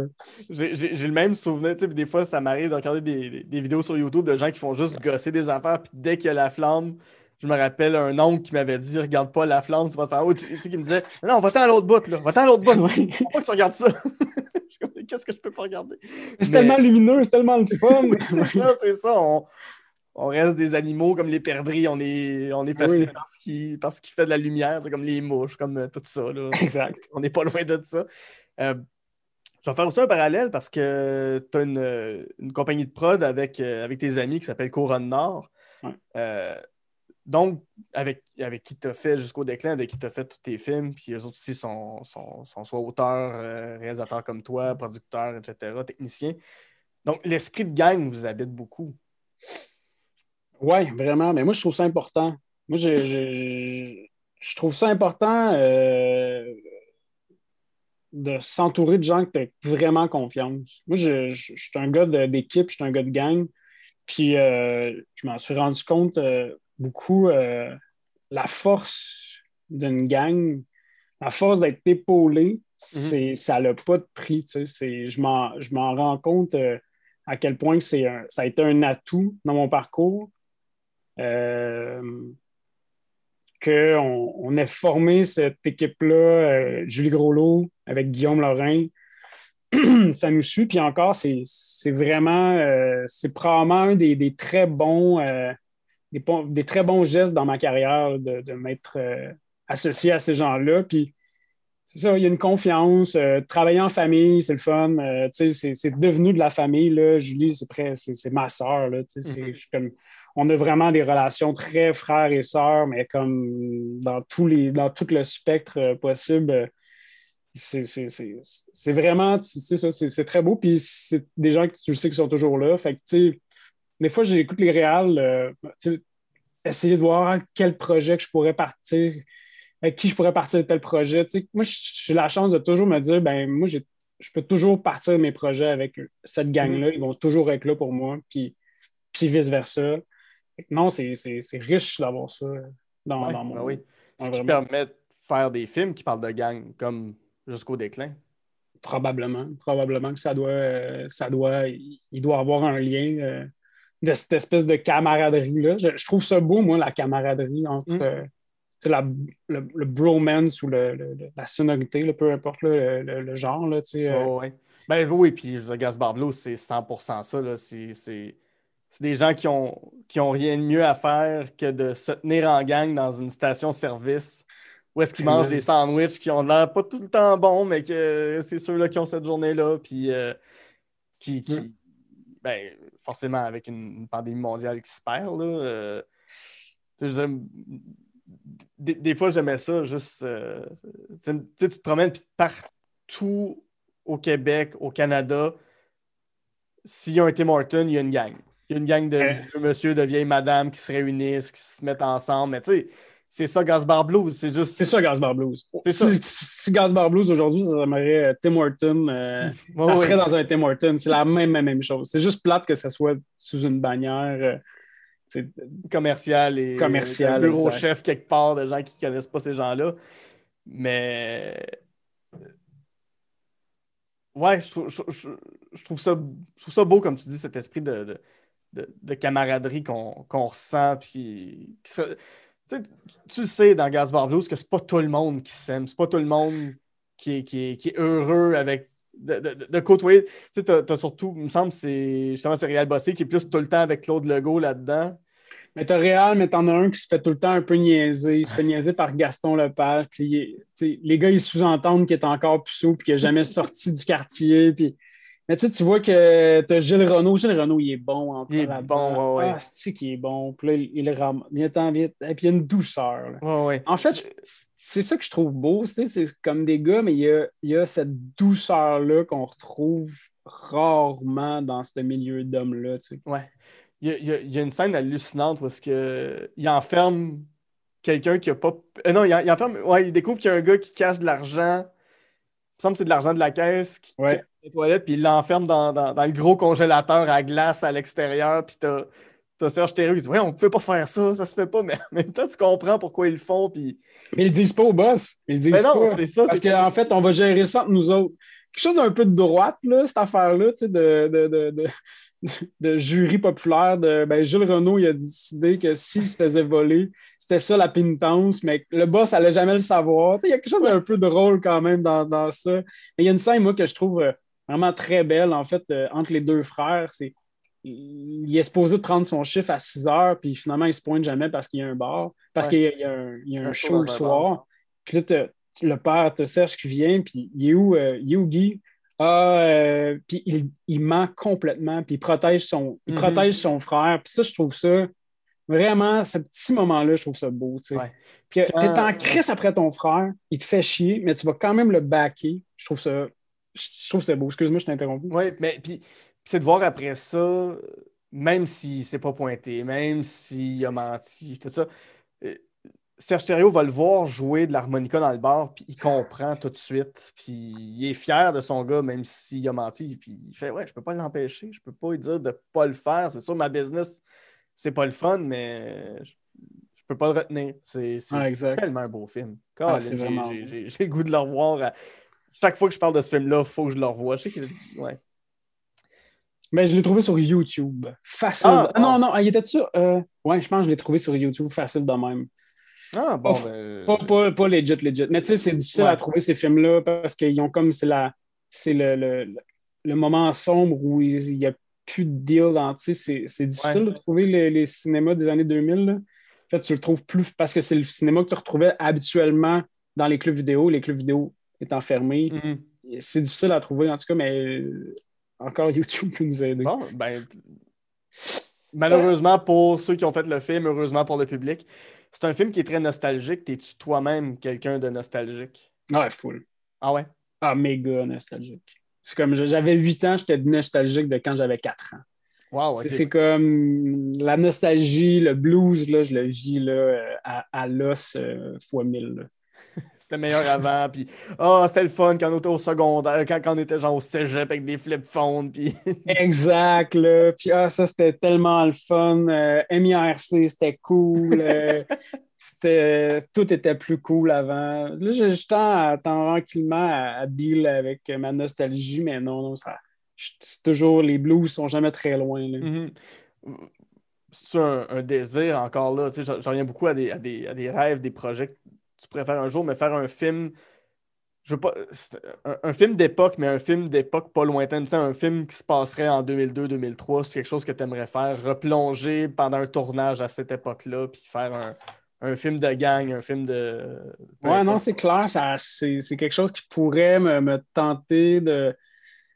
Speaker 2: J'ai le même souvenir, tu sais, puis des fois, ça m'arrive de regarder des, vidéos sur YouTube de gens qui font juste gosser des affaires, puis dès qu'il y a la flamme, je me rappelle un oncle qui m'avait dit Regarde pas la flamme, tu vas te faire. Oh, tu tu sais, qui me disait Non, va-t'en à l'autre bout, là, va-t'en à l'autre bout, (laughs) faut pas que tu regardes ça. Qu'est-ce que je peux pas regarder?
Speaker 3: C'est
Speaker 2: Mais-
Speaker 3: tellement lumineux, c'est tellement le fun. (laughs)
Speaker 2: Oui, c'est ça, c'est ça. On, on reste des animaux comme les perdrix, on est, on est fasciné
Speaker 3: Oui.
Speaker 2: par ce qui, par ce qui fait de la lumière, c'est comme les mouches, comme euh, tout ça. là.
Speaker 3: exact. (laughs)
Speaker 2: On n'est pas loin de ça. Euh, je vais faire aussi un parallèle parce que tu as une, euh, une compagnie de prod avec, avec tes amis qui s'appelle Couronne Nord.
Speaker 3: Ouais.
Speaker 2: Euh, donc, avec, avec qui tu as fait jusqu'au déclin, avec qui tu as fait tous tes films, puis eux autres aussi sont, sont, sont soit auteurs, euh, réalisateurs comme toi, producteurs, etc., techniciens. Donc, l'esprit de gang vous habite beaucoup.
Speaker 3: Oui, vraiment. Mais moi, je trouve ça important. Moi, je, je, je trouve ça important euh, de s'entourer de gens que tu as vraiment confiance. Moi, je, je- suis un gars d'équipe, je suis un gars de gang. Puis, euh, je m'en suis rendu compte beaucoup euh, la force d'une gang, la force d'être épaulé, c'est, ça n'a pas de prix. tu sais. C'est, je, m'en, je m'en rends compte euh, à quel point c'est un- ça a été un atout dans mon parcours. Euh, qu'on on ait formé cette équipe-là, euh, Julie Groslot avec Guillaume Lorrain, (clears throat) ça nous suit. Puis encore, c'est c'est vraiment, euh, c'est probablement un des, des très bons, euh, des, très bons gestes dans ma carrière de, de m'être euh, associé à ces gens-là. Puis c'est ça, il y a une confiance. euh, travailler en famille, c'est le fun. euh, tu sais, c'est devenu de la famille. Là. Julie, c'est ma soeur. Là, tu sais, c'est- je suis comme, on a vraiment des relations très frères et sœurs, mais comme dans, tous les, dans tout le spectre euh, possible. c'est vraiment, tu sais, ça, c'est très beau. Puis c'est des gens que tu le sais qui sont toujours là. Fait que, tu sais, des fois, j'écoute les réals, euh, essayer de voir quel projet que je pourrais partir, avec qui je pourrais partir de tel projet. Moi, j'ai la chance de toujours me dire, ben moi, je peux toujours partir de mes projets avec cette gang-là. Ils vont toujours être là pour moi, puis, puis vice-versa. Non, c'est c'est- c'est riche d'avoir ça dans,
Speaker 2: Ouais,
Speaker 3: dans mon...
Speaker 2: ben oui. Ce qui permet de faire des films qui parlent de gang, comme jusqu'au déclin.
Speaker 3: Probablement. Probablement que ça doit, euh, ça doit, il il doit avoir un lien euh, de cette espèce de camaraderie-là. Je, je trouve ça beau, moi, la camaraderie entre
Speaker 2: Mm.
Speaker 3: euh, la- le, le bromance ou le- la sonorité, là, peu importe le, genre. Là,
Speaker 2: Oh, ouais. Ben oui, puis Gas Barblo, c'est 100% ça. là. C'est c'est- c'est des gens qui ont, qui ont rien de mieux à faire que de se tenir en gang dans une station-service où est-ce qu'ils mangent des sandwichs qui ont l'air pas tout le temps bons, mais que c'est ceux-là qui ont cette journée-là, puis euh, qui, qui-
Speaker 3: Mm.
Speaker 2: ben, forcément avec une, pandémie mondiale qui se perd, là, euh, dire, des, des fois, j'aimais ça, juste, euh, tu te promènes, puis partout au Québec, au Canada, s'il y a un Tim Horton, il y a une gang. Il y a une gang de
Speaker 3: Ouais.
Speaker 2: vieux monsieur, de vieilles madames qui se réunissent, qui se mettent ensemble. Mais tu sais, c'est ça, Gasbar Blues. C'est juste.
Speaker 3: C'est ça, Gasbar Blues.
Speaker 2: C'est ça.
Speaker 3: Si, si Gasbar Blues aujourd'hui, ça s'aimerait euh, Tim Horton. euh, (laughs)
Speaker 2: Ouais,
Speaker 3: ça serait dans un Tim Horton. C'est la même, même, même chose. C'est juste plate que ça soit sous une bannière. euh, c'est-
Speaker 2: commercial et
Speaker 3: Commercial,
Speaker 2: un bureau
Speaker 3: exact.
Speaker 2: chef quelque part de gens qui ne connaissent pas ces gens-là. Mais ouais, je trouve, je, je- je trouve ça, je trouve ça beau, comme tu dis, cet esprit de, de, de- de camaraderie qu'on ressent. Puis, qui se- tu tu sais dans Gasbar Blues que c'est pas tout le monde qui s'aime, c'est pas tout le monde qui est, qui est, heureux avec. De, de, de- côtoyer. Tu sais, t'as, t'as surtout, il me semble, c'est justement c'est Réal Bossé qui est plus tout le temps avec Claude Legault là-dedans.
Speaker 3: Mais t'as Réal, mais t'en as un qui se fait tout le temps un peu niaiser. Il se fait niaiser par Gaston Lepage. Puis, les gars, ils sous-entendent qu'il est encore puceau puis qu'il n'a jamais sorti du quartier. Puis... Mais tu sais, tu vois que t'as Gilles Renault. Gilles Renault, il est bon. encore
Speaker 2: Il est bon, ouais, ouais.
Speaker 3: Ah, c'est qu'il est bon? Puis là, il, il le ramasse. Viens-t'en vite. Et puis, il y a une douceur. là.
Speaker 2: Ouais, ouais.
Speaker 3: En fait, c'est ça que je trouve beau. tu C'est comme des gars, mais il y a, il y a cette douceur-là qu'on retrouve rarement dans ce milieu d'hommes-là. tu.
Speaker 2: Ouais. Il y a, il y a- il une scène hallucinante est-ce que il enferme quelqu'un qui a pas. euh, non, il, il enferme. Ouais, il découvre qu'il y a un gars qui cache de l'argent. Semble que c'est de l'argent de la caisse qui
Speaker 3: Ouais.
Speaker 2: cache les toilettes, puis il l'enferme dans, dans- dans le gros congélateur à glace à l'extérieur. Puis t'as, t'as Serge Thériault qui dit Ouais, on ne peut pas faire ça, ça se fait pas, mais en même temps, tu comprends pourquoi ils le font. Puis...
Speaker 3: Mais ils le disent pas au boss. Ils disent
Speaker 2: Mais non,
Speaker 3: pas.
Speaker 2: c'est ça.
Speaker 3: Parce
Speaker 2: c'est
Speaker 3: qu'en fait, on va gérer ça entre nous autres. Quelque chose d'un peu de droite, là, cette affaire-là, tu sais, de, de, de, de, de jury populaire. De, ben, Gilles Renault, il a décidé que s'il se faisait voler, c'était ça la pénitence, mais le boss allait jamais le savoir. Il y a quelque chose d'un peu drôle quand même dans, dans ça. Mais il y a une scène, moi, que je trouve euh, vraiment très belle, en fait, euh, entre les deux frères. C'est il est supposé prendre son chiffre à 6 heures, puis finalement, il se pointe jamais parce qu'il y a un bar, parce
Speaker 2: Ouais.
Speaker 3: qu'il y a, il y a un, il y a un
Speaker 2: Un show
Speaker 3: le soir. Puis là, le père te Serge qui vient, puis il est où, euh, il est où Guy? Ah, euh, puis il, il ment complètement, puis il protège son, il
Speaker 2: Mhm.
Speaker 3: protège son frère. Puis ça, je trouve ça vraiment, ce petit moment-là, je trouve ça beau. tu sais.
Speaker 2: Ouais.
Speaker 3: Puis euh, t'es en crise après ton frère, il te fait chier, mais tu vas quand même le backer. Je trouve ça, je trouve ça beau. Excuse-moi, je t'ai interrompu.
Speaker 2: Oui, mais puis puis c'est de voir après ça, même s'il s'est pas pointé, même s'il a menti, tout ça, euh, Serge Thériault va le voir jouer de l'harmonica dans le bar, puis il comprend tout de suite, puis il est fier de son gars, même s'il a menti, puis il fait Ouais, je peux pas l'empêcher, je peux pas lui dire de pas le faire, c'est sûr, ma business, c'est pas le fun, mais je, je peux pas le retenir. C'est tellement un beau film.
Speaker 3: Ah,
Speaker 2: j'ai-
Speaker 3: vraiment
Speaker 2: le goût de le revoir. à- Chaque fois que je parle de ce film-là, il faut que je le revoie. Je sais qu'il ouais.
Speaker 3: Mais je l'ai trouvé sur YouTube. Facile.
Speaker 2: Ah,
Speaker 3: Ah, non, non, il était sûr. Euh, ouais, je pense que je l'ai trouvé sur YouTube facile de même.
Speaker 2: Ah, bon,
Speaker 3: Pas-
Speaker 2: ben,
Speaker 3: Pas, pas, pas legit, legit. Mais tu sais, c'est difficile
Speaker 2: Ouais.
Speaker 3: à trouver ces films-là parce qu'ils ont comme c'est la c'est le, le, le moment sombre où il n'y a plus de deal dans. Tu sais, c'est, difficile
Speaker 2: Ouais.
Speaker 3: de trouver les, les cinémas des années 2000. là. En fait, tu le trouves plus parce que c'est le cinéma que tu retrouvais habituellement dans les clubs vidéo. Les clubs vidéo étant fermés.
Speaker 2: mhm.
Speaker 3: C'est difficile à trouver, en tout cas, mais euh, encore (laughs) YouTube peut nous aider.
Speaker 2: Bon, ben, malheureusement pour ceux qui ont fait le film, heureusement pour le public, c'est un film qui est très nostalgique. T'es-tu toi-même quelqu'un de nostalgique?
Speaker 3: Ouais, full.
Speaker 2: Ah ouais?
Speaker 3: Ah, méga nostalgique. C'est comme j'avais 8 ans, j'étais nostalgique de quand j'avais 4 ans.
Speaker 2: Wow.
Speaker 3: C'est- comme la nostalgie, le blues, là, je le vis là, à, à l'os euh, fois 1000. là. (laughs)
Speaker 2: C'était meilleur avant. Puis, ah, c'était le fun quand on était au secondaire, quand, quand on était genre au cégep avec des flip phones. Puis, (laughs)
Speaker 3: Exact, là. Puis ah, ça, c'était tellement le fun. Euh, MIRC, c'était cool. euh, (laughs) c'était, tout était plus cool avant. Là, je, tends, tranquillement à, à deal avec ma nostalgie, mais non, non, ça. C'est toujours, les blues sont jamais très loin.
Speaker 2: Mhm. C'est un, un désir encore là. Tu sais, j'en reviens beaucoup à des, à, des, à des rêves, des projets que tu préfères un jour, mais faire un film. Je veux pas. un film d'époque, mais un film d'époque pas lointaine. Tu sais, un film qui se passerait en 2002-2003, c'est quelque chose que tu aimerais faire. Replonger pendant un tournage à cette époque-là, puis faire un, un film de gang, un film de.
Speaker 3: Ouais, non, c'est clair, ça, c'est, c'est quelque chose qui pourrait me, me tenter de.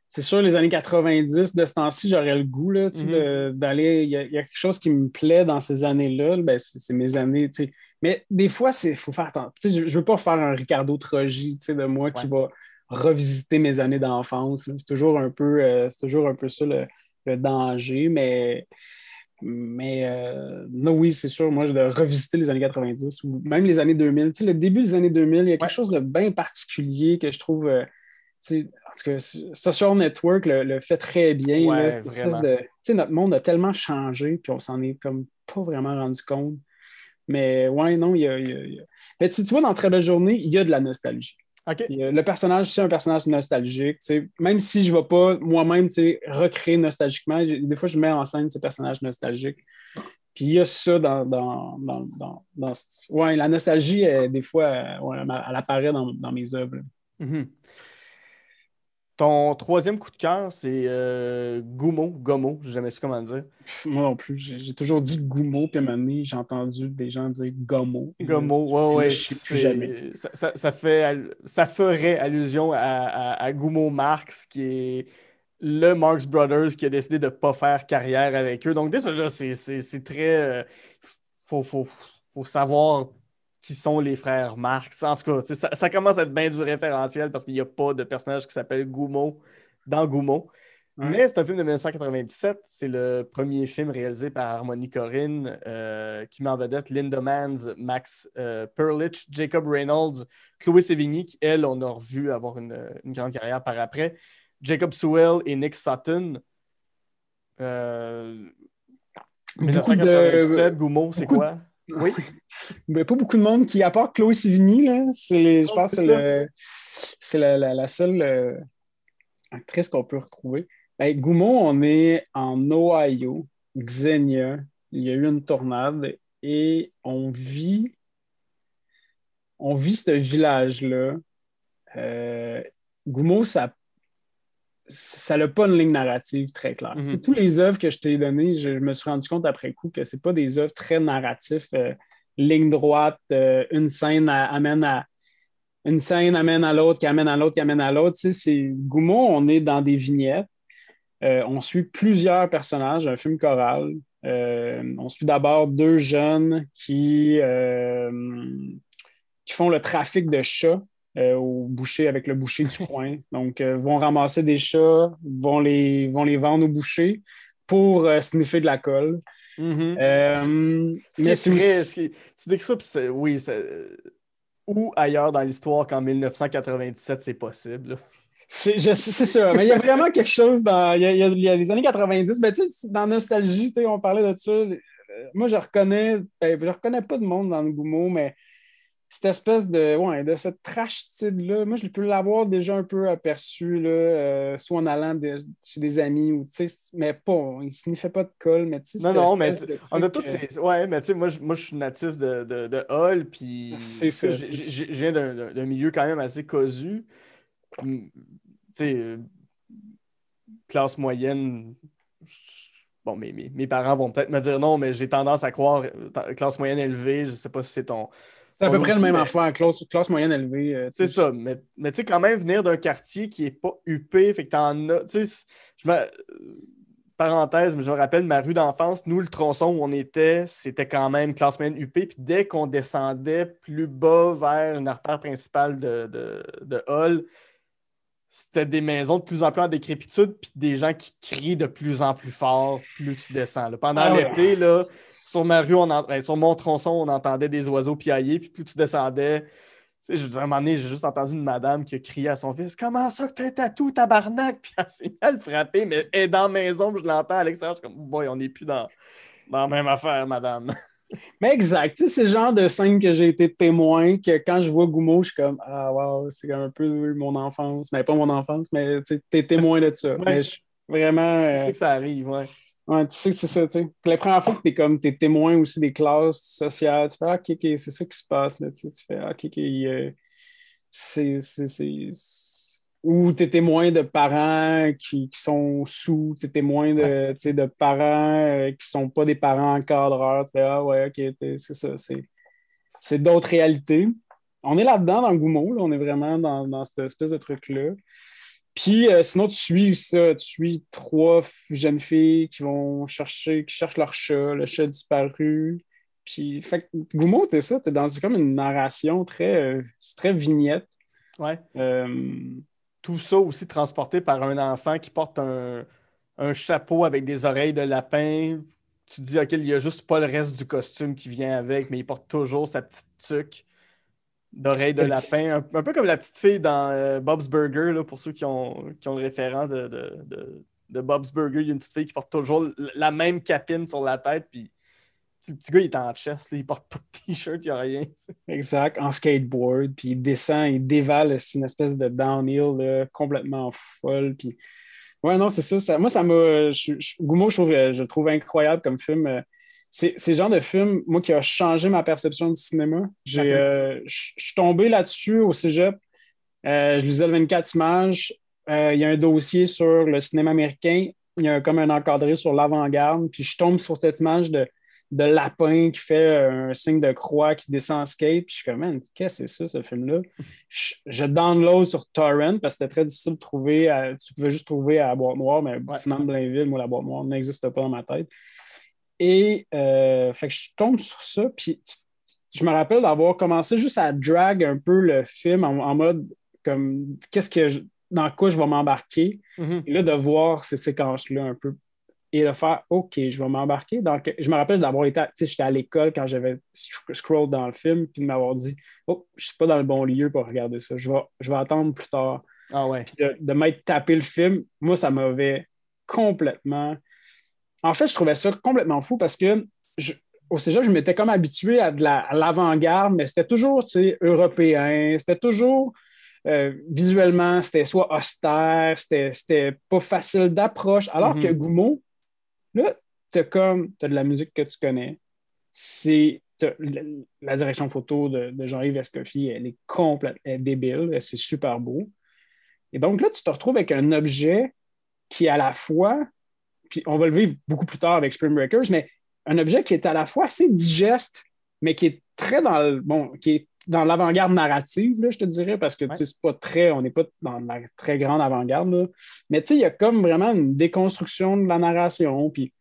Speaker 3: C'est sûr, les années 90, de ce temps-ci, j'aurais le goût de- d'aller. Il y, a, il y a quelque chose qui me plaît dans ces années-là. Ben, c'est, mes années. Mais des fois, il faut faire attention. Je ne veux pas faire un Ricardo Trogi de moi qui va revisiter mes années d'enfance. C'est toujours un peu, euh, c'est toujours un peu ça le, le danger. Mais Mais euh, non, oui, c'est sûr, moi, je de revisiter les années 90 ou même les années 2000. Tu sais, le début des années 2000, il y a quelque chose de bien particulier que je trouve. Euh, tu sais, en tout cas, Social Network le, fait très bien.
Speaker 2: Ouais,
Speaker 3: tu sais, notre monde a tellement changé, puis on s'en est comme pas vraiment rendu compte. Mais ouais, non, il y a. Mais tu, tu vois, dans Très belle journée, il y a de la nostalgie. Le personnage, c'est un personnage nostalgique. Même si je ne vais pas moi-même recréer nostalgiquement, des fois, je mets en scène ces personnages nostalgiques. Puis il y a ça dans. dans, dans, Ouais, la nostalgie, des fois, elle, apparaît dans, mes œuvres.
Speaker 2: Ton troisième coup de cœur, c'est euh, Gumo, Gomo, je jamais su comment dire.
Speaker 3: Moi non plus, j'ai toujours dit Gumo, puis à un moment donné, j'ai entendu des gens dire Gomo.
Speaker 2: Gomo, ouais, ouais. jamais. Ça, ça, fait, ça ferait allusion à, à, à, Gumo Marx, qui est le Marx Brothers qui a décidé de ne pas faire carrière avec eux. Donc, déjà, là, c'est très. Il euh, faut, faut, faut savoir qui sont les frères Marx. En tout cas, ça, commence à être bien du référentiel parce qu'il n'y a pas de personnage qui s'appelle Goumo dans Goumo. Mais c'est un film de 1997. C'est le premier film réalisé par Harmony Corinne euh, qui met en vedette Linda Mans, Max euh, Perlich, Jacob Reynolds, Chloé Sevigny, qui, elle, on a revu avoir une, grande carrière par après, Jacob Sewell et Nick Sutton. 1997,
Speaker 3: de...
Speaker 2: Goumo, c'est quoi?
Speaker 3: Oui. Mais pas beaucoup de monde qui, à part Chloé Sivigny, là, je pense que c'est la, seule euh, actrice qu'on peut retrouver. Goumont, on est en Ohio, Xenia. Il y a eu une tornade et on vit, on vit ce village-là. Euh, Goumont, ça ça n'a pas une ligne narrative très claire. Mhm. Toutes les œuvres que je t'ai données, je me suis rendu compte après coup que ce pas des œuvres très narratives, euh, ligne droite, euh, une scène amène à une scène amène à l'autre, qui amène à l'autre, qui amène à l'autre. C'est Goumont, on est dans des vignettes. Euh, on suit plusieurs personnages, un film choral. on suit d'abord deux jeunes qui, qui font le trafic de chats au boucher avec le boucher du (laughs) coin. Donc, euh, vont ramasser des chats, vont les, vont les vendre au boucher pour euh, sniffer de la colle.
Speaker 2: Mm-hmm. mais c'est Tu dis que ça, oui, où ailleurs dans l'histoire qu'en 1997, c'est possible?
Speaker 3: C'est ça, mais il y a vraiment quelque chose dans. Il y a, les années 90, ben, dans Nostalgie, on parlait de ça. Moi, je reconnais, ben, je reconnais pas de monde dans le Goumo, mais cette espèce de, ouais, de cette trash style-là, moi, je peux l'avoir déjà un peu aperçu, là, euh, soit en allant chez des amis, ou, mais pas, il ne fait pas de colle, mais tu sais.
Speaker 2: Non, non, mais on a tous ces. Ouais, mais tu sais, moi, moi, je suis natif de, de, de Hall, puis (laughs) je viens d'un milieu quand même assez cosu. Tu sais, euh, classe moyenne. Bon, mes, mes, mes parents vont peut-être me dire non, mais j'ai tendance à croire euh, classe moyenne élevée. Je ne sais pas si c'est ton,
Speaker 3: c'est à peu près le même affaire, classe, classe moyenne élevée.
Speaker 2: Euh, c'est ça, mais, mais tu sais, quand même, venir d'un quartier qui n'est pas huppé, fait que t'en as. Tu sais, je me. Parenthèse, mais je me rappelle ma rue d'enfance, nous, le tronçon où on était, c'était quand même classe moyenne UP. Puis dès qu'on descendait plus bas vers une artère principale de, de, de Hall, c'était des maisons de plus en plus en décrépitude, puis des gens qui crient de plus en plus fort plus tu descends. Pendant ah l'été, là, sur ma rue, on ben, sur mon tronçon, on entendait des oiseaux piailler, puis plus tu descendais, tu sais, je veux dire, à un moment donné, j'ai juste entendu une madame qui a crié à son fils Comment ça que t'as un tatou, tabarnak Puis elle s'est mal frappée, mais elle est dans la maison, je l'entends à l'extérieur. Je suis comme Boy, on n'est plus dans, dans la même affaire, madame.
Speaker 3: Mais exact, c'est le genre de scène que j'ai été témoin, que quand je vois Goumo, je suis comme Ah, wow, c'est un peu mon enfance. Mais pas mon enfance, mais tu es témoin de ça. Mais vraiment.
Speaker 2: Euh... sais que ça arrive, ouais.
Speaker 3: Ouais, tu sais que c'est ça, tu sais. La première fois que tu es comme, es témoin aussi des classes sociales, tu fais, ah, ok, ok, c'est ça qui se passe, là, tu, sais, tu fais, ah, ok, ok, euh, c'est, c'est, Ou tu es témoin de parents qui, qui sont sous, tu es témoin de, tu sais, de parents euh, qui sont pas des parents encadreurs, tu fais, ah, ouais, ok, c'est ça, c'est, c'est d'autres réalités. On est là-dedans dans le Goumo, là, on est vraiment dans, dans cette espèce de truc-là. Puis euh, sinon, tu suis ça, tu suis trois jeunes filles qui vont chercher, qui cherchent leur chat, le chat disparu. Puis, fait Goumo, t'es ça, t'es dans comme une narration très, euh, très vignette.
Speaker 2: Ouais.
Speaker 3: Euh,
Speaker 2: Tout ça aussi transporté par un enfant qui porte un, chapeau avec des oreilles de lapin, tu dis, OK, il y a juste pas le reste du costume qui vient avec, mais il porte toujours sa petite tuque d'oreille de lapin. Un, peu comme la petite fille dans euh, Bob's Burger, là, pour ceux qui ont, qui ont le référent de, de, Bob's Burger. Il y a une petite fille qui porte toujours la même capine sur la tête, puis le petit gars, il est en chest, là, il porte pas de t-shirt, il n'y a rien. (laughs)
Speaker 3: Exact, en skateboard, puis il descend, il dévale, c'est une espèce de downhill complètement folle, puis Ouais, non, c'est ça, Moi, ça m'a. Goumo, je, trouve, je le trouve incroyable comme film. Euh, c'est le genre de film, moi, qui a changé ma perception du cinéma. Euh, je suis tombé là-dessus au cégep. Euh, je lisais le 24 images. Il y a un dossier sur le cinéma américain. Il y a comme un encadré sur l'avant-garde. Puis je tombe sur cette image de de lapin qui fait un signe de croix qui descend en skate. Puis je suis comme, qu'est-ce que c'est ça, ce film-là? Je, download sur Torrent parce que c'était très difficile de trouver. tu pouvais juste trouver à la boîte noire, mais finalement, Blainville, moi, la boîte noire n'existe pas dans ma tête. Et euh, fait que je tombe sur ça. Puis je me rappelle d'avoir commencé juste à drag un peu le film en, mode comme qu'est-ce que dans quoi je vais m'embarquer. Mm-hmm. Et là, de voir ces séquences-là un peu et de faire OK, je vais m'embarquer. Donc, je me rappelle d'avoir été, tu sais, j'étais à l'école quand j'avais scroll dans le film, puis de m'avoir dit Oh, je ne suis pas dans le bon lieu pour regarder ça, je vais, je vais attendre plus tard.
Speaker 2: Ah ouais.
Speaker 3: Puis de, m'être tapé le film, moi, ça m'avait complètement. En fait, je trouvais ça complètement fou parce que je, au cégep, je m'étais comme habitué à de l'avant-garde, mais c'était toujours tu européen, c'était toujours. Euh, visuellement, c'était soit austère, c'était pas facile d'approche, alors mm-hmm. que Goumo, Là, tu as comme, as de la musique que tu connais. C'est la, direction photo de, Jean-Yves Escoffier, elle est complète, elle est débile, c'est super beau. Et donc là, tu te retrouves avec un objet qui à la fois, puis on va le vivre beaucoup plus tard avec Spring Breakers, mais un objet qui est à la fois assez digeste, mais qui est très dans le, bon, qui est dans l'avant-garde narrative, là, je te dirais, parce que c'est pas très, on n'est pas dans la très grande avant-garde. Mais il y a comme vraiment une déconstruction de la narration. Puis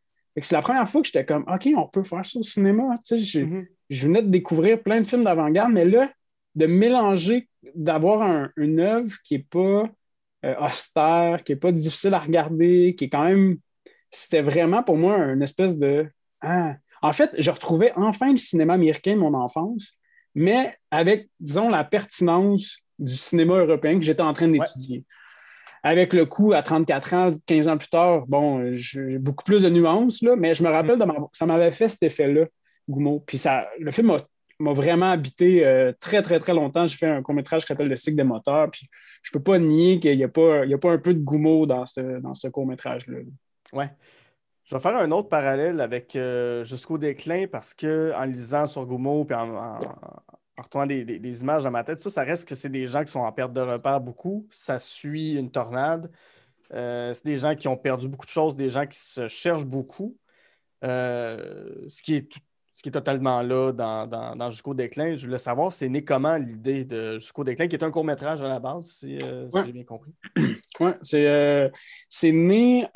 Speaker 3: c'est la première fois que j'étais comme OK, on peut faire ça au cinéma. Mm-hmm. Je venais de découvrir plein de films d'avant-garde, mais là, de mélanger, d'avoir une œuvre qui n'est pas euh, austère, qui n'est pas difficile à regarder, qui est quand même. C'était vraiment pour moi une espèce de. Ah. En fait, je retrouvais enfin le cinéma américain de mon enfance mais avec, disons, la pertinence du cinéma européen que j'étais en train d'étudier. Avec le coup, à 34 ans, 15 ans plus tard, bon, j'ai beaucoup plus de nuances, là, mais je me rappelle, de ça m'avait fait cet effet-là, Goumo. Puis ça, le film m'a vraiment habité euh, très, très, très longtemps. J'ai fait un court-métrage qui s'appelle Le cycle des moteurs. Puis je peux pas nier qu'il n'y a, pas, a pas un peu de Goumo dans ce, dans ce court-métrage-là.
Speaker 2: Ouais. Je vais faire un autre parallèle avec euh, Jusqu'au déclin parce que en lisant sur Goumo et en, en, retrouvant des, images dans ma tête, ça, ça reste que c'est des gens qui sont en perte de repère beaucoup. Ça suit une tornade. Euh, c'est des gens qui ont perdu beaucoup de choses, des gens qui se cherchent beaucoup. Euh, ce, qui est, ce qui est totalement là dans, Jusqu'au déclin. Je voulais savoir, c'est né comment l'idée de Jusqu'au déclin, qui est un court-métrage à la base, si, j'ai bien compris. (clears throat)
Speaker 3: Oui, c'est né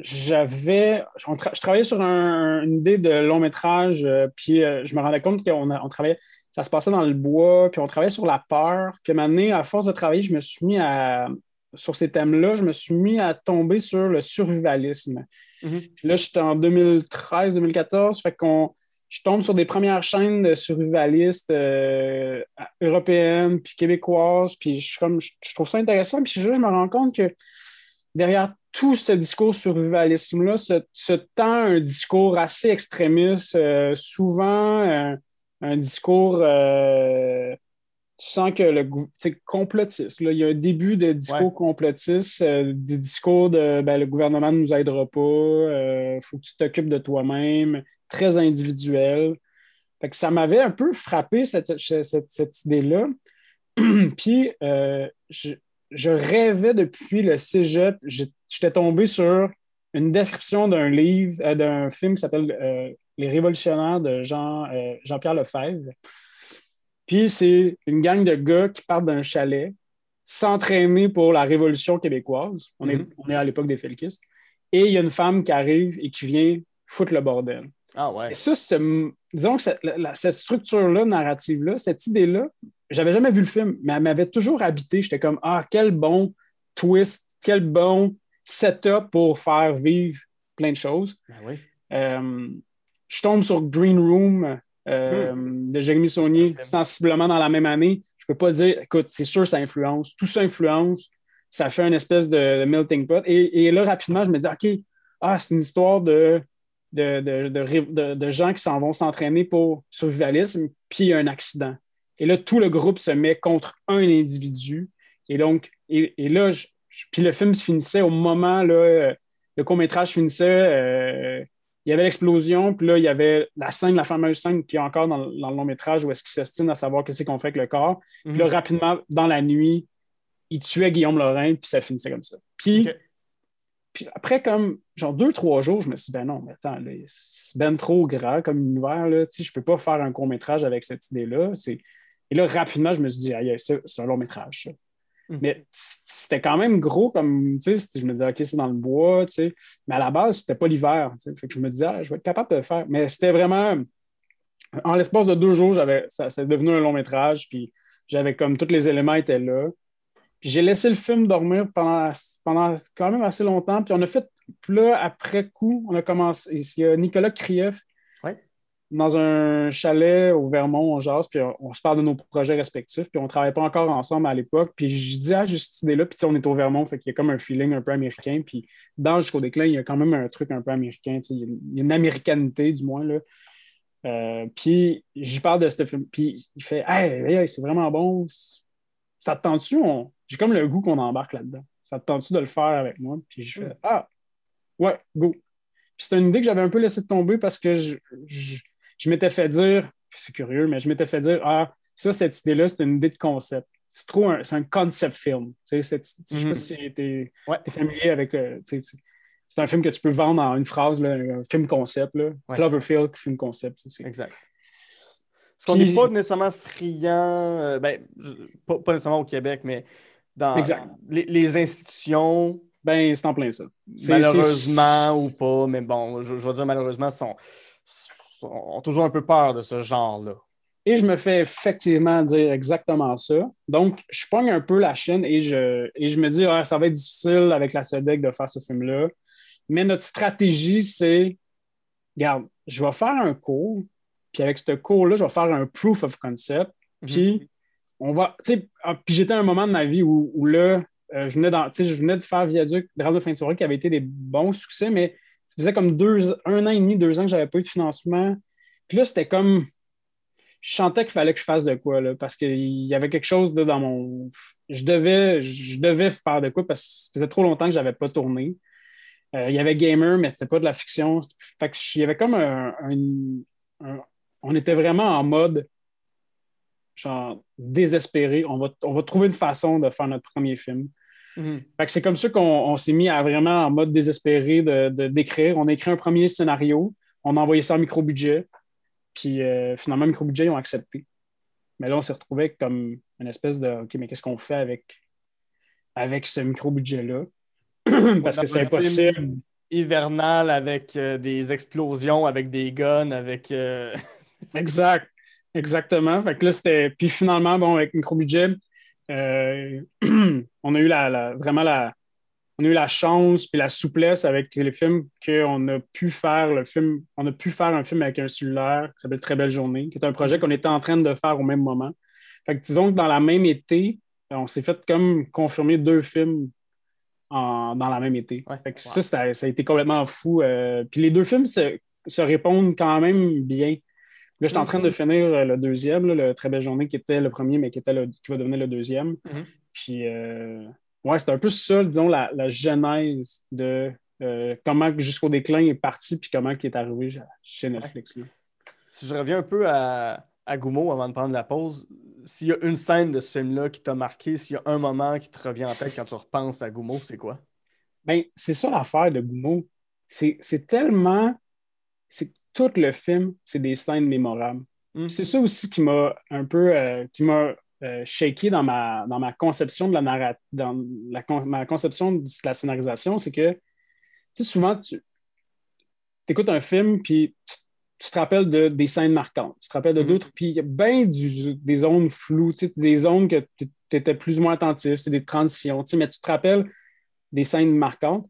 Speaker 3: j'avais. je travaillais sur une idée de long métrage, euh, puis euh, je me rendais compte qu'on on travaillait. Ça se passait dans le bois, puis on travaillait sur la peur. Puis à à force de travailler, je me suis mis à. Sur ces thèmes-là, je me suis mis à tomber sur le survivalisme. Mm-hmm. Puis là, j'étais en 2013-2014, fait qu'on. Je tombe sur des premières chaînes de survivalistes euh, européennes puis québécoises, puis je, comme, je, trouve ça intéressant. Puis je me rends compte que derrière tout ce discours survivalisme-là se, tend un discours assez extrémiste, euh, souvent euh, un discours, euh, tu sens que le complotiste. Là, il y a un début de discours complotiste, des discours de ben, le gouvernement ne nous aidera pas, il faut que tu t'occupes de toi-même, très individuel. Fait que ça m'avait un peu frappé cette, cette, cette idée-là. (clears throat) Puis, je, je rêvais depuis le cégep. J'étais tombé sur une description d'un livre, euh, d'un film qui s'appelle euh, Les Révolutionnaires de Jean, euh, Jean-Pierre Lefebvre. Puis c'est une gang de gars qui partent d'un chalet s'entraîner pour la Révolution québécoise. On, est, est à l'époque des felkistes. Et il y a une femme qui arrive et qui vient foutre le bordel.
Speaker 2: Ah ouais.
Speaker 3: Et ça, disons que cette, cette structure-là, narrative-là, cette idée-là, j'avais jamais vu le film, mais elle m'avait toujours habité. J'étais comme, ah, quel bon twist, quel bon setup pour faire vivre plein de choses.
Speaker 2: Ben oui.
Speaker 3: Euh, je tombe sur Green Room euh, de Jérémy Saunier, sensiblement dans la même année. Je peux pas dire, écoute, c'est sûr, ça influence. Tout ça influence. Ça fait une espèce de, de melting pot. Et, et là, rapidement, je me dis, OK, ah, c'est une histoire de, de- de gens qui s'en vont s'entraîner pour survivalisme, puis il y a un accident. Et là, tout le groupe se met contre un individu. Et donc, et, et là, je- je- puis le film se finissait au moment, là, euh, le court-métrage finissait, euh, il y avait l'explosion, puis là, il y avait la scène, la fameuse scène qui est encore dans, le- dans le long-métrage où est-ce qu'ils s'estinent à savoir qu'est-ce qu'on fait avec le corps. Puis là,
Speaker 2: Mhm.
Speaker 3: rapidement, dans la nuit, il tuait Guillaume Lorrain, puis ça finissait comme ça. Puis, puis après, comme, genre deux, trois jours, je me suis dit, ben non, mais attends, c'est ben trop grand comme univers, là. Tu sais, je peux pas faire un court-métrage avec cette idée-là. C'est... Et là, rapidement, je me suis dit, aïe, c'est, c'est un long-métrage, ça.
Speaker 2: Mhm.
Speaker 3: Mais c'était quand même gros comme, tu sais, je me disais, OK, c'est dans le bois, tu sais. Mais à la base, c'était pas l'hiver, tu sais. Fait que je me disais, ah, je vais être capable de le faire. Mais c'était vraiment, en l'espace de deux jours, j'avais, ça, c'est devenu un long-métrage, puis j'avais comme tous les éléments étaient là. Puis j'ai laissé le film dormir pendant, pendant quand même assez longtemps. Puis on a fait, puis là, après coup, on a commencé. Il y a Nicolas Krief
Speaker 2: Ouais.
Speaker 3: Dans un chalet au Vermont, on jase, puis on, on se parle de nos projets respectifs. Puis on ne travaillait pas encore ensemble à l'époque. Puis je dis, ah, j'ai cette idée-là. Puis on est au Vermont, fait qu'il y a comme un feeling un peu américain. Puis dans Jusqu'au déclin, il y a quand même un truc un peu américain. tu sais, Il y a- une américanité, du moins. Là. Euh, puis j'y parle de ce film. Puis il fait Hey, c'est vraiment bon. Ça te tente-tu? On... J'ai comme le goût qu'on embarque là-dedans. Ça te tente-tu de le faire avec moi? Puis je fais
Speaker 2: Mm.
Speaker 3: Ah, ouais, go. Puis c'est une idée que j'avais un peu laissé tomber parce que je, je, je m'étais fait dire, c'est curieux, mais je m'étais fait dire Ah, ça, cette idée-là, c'est une idée de concept. C'est trop un, un concept film. Sais, Je sais
Speaker 2: Mhm.
Speaker 3: pas si tu es,
Speaker 2: Ouais.
Speaker 3: familier avec. euh, sais, c'est- un film que tu peux vendre en une phrase, là, un film concept. Là.
Speaker 2: Ouais.
Speaker 3: Cloverfield, film concept. sais,
Speaker 2: Exact. Parce qu'on
Speaker 3: Puis-
Speaker 2: n'est pas nécessairement friand, euh, ben, pas, pas nécessairement au Québec, mais dans
Speaker 3: Exact.
Speaker 2: les, les institutions,
Speaker 3: Ben, c'est en plein ça.
Speaker 2: Malheureusement ou pas, mais bon, je, je vais dire malheureusement, sont- ont toujours un peu peur de ce genre-là.
Speaker 3: Et je me fais effectivement dire exactement ça. Donc, je pogne un peu la chaîne et je, et je me dis, ah, ça va être difficile avec la SEDEC de faire ce film-là. Mais notre stratégie, c'est, regarde, je vais faire un cours, puis avec ce cours-là, je vais faire un proof of concept, puis on va, tu sais, ah, puis j'étais à un moment de ma vie où, où là, euh, je, venais dans, je venais de faire Viaduc, Drame de fin de soirée, qui avait été des bons succès, mais ça faisait comme deux, un an et demi, deux ans que j'avais pas eu de financement. Puis là, c'était comme, je sentais qu'il fallait que je fasse de quoi, là, parce qu'il y avait quelque chose là, dans mon. Je devais, je devais faire de quoi parce que ça faisait trop longtemps que je n'avais pas tourné. Euh, il y avait Gamer, mais c'était pas de la fiction. Fait que il y avait comme un, un- un- On était vraiment en mode genre désespéré. On va, on va trouver une façon de faire notre premier film.
Speaker 2: Mhm.
Speaker 3: Que c'est comme ça qu'on on s'est mis à vraiment en mode désespéré de, d'écrire. On a écrit un premier scénario, on a envoyé ça en micro-budget, puis euh, finalement, micro-budget, ils ont accepté. Mais là, on s'est retrouvé comme une espèce de OK, mais qu'est-ce qu'on fait avec, avec ce micro-budget-là? (clears throat) Parce que c'est impossible.
Speaker 2: Hivernal avec euh, des explosions, avec des guns, avec. euh, (laughs)
Speaker 3: Exact. Exactement. Fait que là, c'était. Puis finalement, bon, avec micro-budget, euh, (clears throat) on a eu la, la- vraiment la. On a eu la chance puis la souplesse avec les films qu'on a pu faire le film. On a pu faire un film avec un cellulaire qui s'appelle Très belle journée, qui est un projet qu'on était en train de faire au même moment. Fait que disons que dans la même été, on s'est fait comme confirmer deux films en- dans la même été.
Speaker 2: Ouais.
Speaker 3: Fait que
Speaker 2: Wow.
Speaker 3: ça, ça, ça a été complètement fou. Euh, puis les deux films se, se répondent quand même bien. Là, je suis en train de finir euh, le deuxième, là, le Très belle journée, qui était le premier, mais qui, était le- qui va devenir le deuxième.
Speaker 2: Mhm.
Speaker 3: Puis, euh, ouais, c'est un peu ça, disons, la, la genèse de euh, comment Jusqu'au déclin est parti, puis comment il est arrivé chez Netflix.
Speaker 2: Si je reviens un peu à, à Goumo avant de prendre la pause, s'il y a une scène de ce film-là qui t'a marqué, s'il y a un moment qui te revient en tête quand tu repenses à Goumo, c'est quoi?
Speaker 3: Ben, c'est ça l'affaire de Goumo. C'est tellement. Tout le film, c'est des scènes mémorables.
Speaker 2: Mm.
Speaker 3: C'est ça aussi qui m'a un peu euh, qui m'a euh, shaké dans ma, dans ma conception de la narrative, dans la, con- ma conception de la scénarisation, c'est que souvent tu écoutes un film puis tu, tu te rappelles de, des scènes marquantes, tu te rappelles de
Speaker 2: Mhm.
Speaker 3: d'autres, puis il y a bien du- des zones floues, des zones que tu étais plus ou moins attentif, c'est des transitions, mais tu te rappelles des scènes marquantes.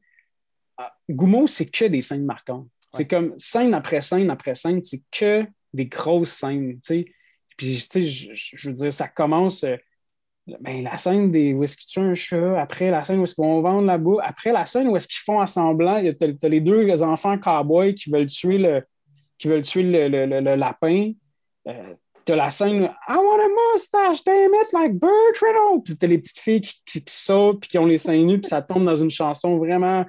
Speaker 3: ah, Goumo, c'est que des scènes marquantes. C'est comme scène après scène après scène, c'est que des grosses scènes. sais. Puis, tu sais, je, veux dire, ça commence. Euh, ben, la scène des, où est-ce qu'ils tuent un chat, après la scène où est-ce qu'ils vont vendre la boue, après la scène où est-ce qu'ils font assemblant, tu as, les deux enfants cowboys qui veulent tuer le, qui veulent tuer le, le, le, lapin. Euh, tu as la scène I want a mustache, damn it, like Burt Reynolds. Puis tu as les petites filles qui, qui, sautent puis qui ont les seins nus, puis ça tombe dans une chanson vraiment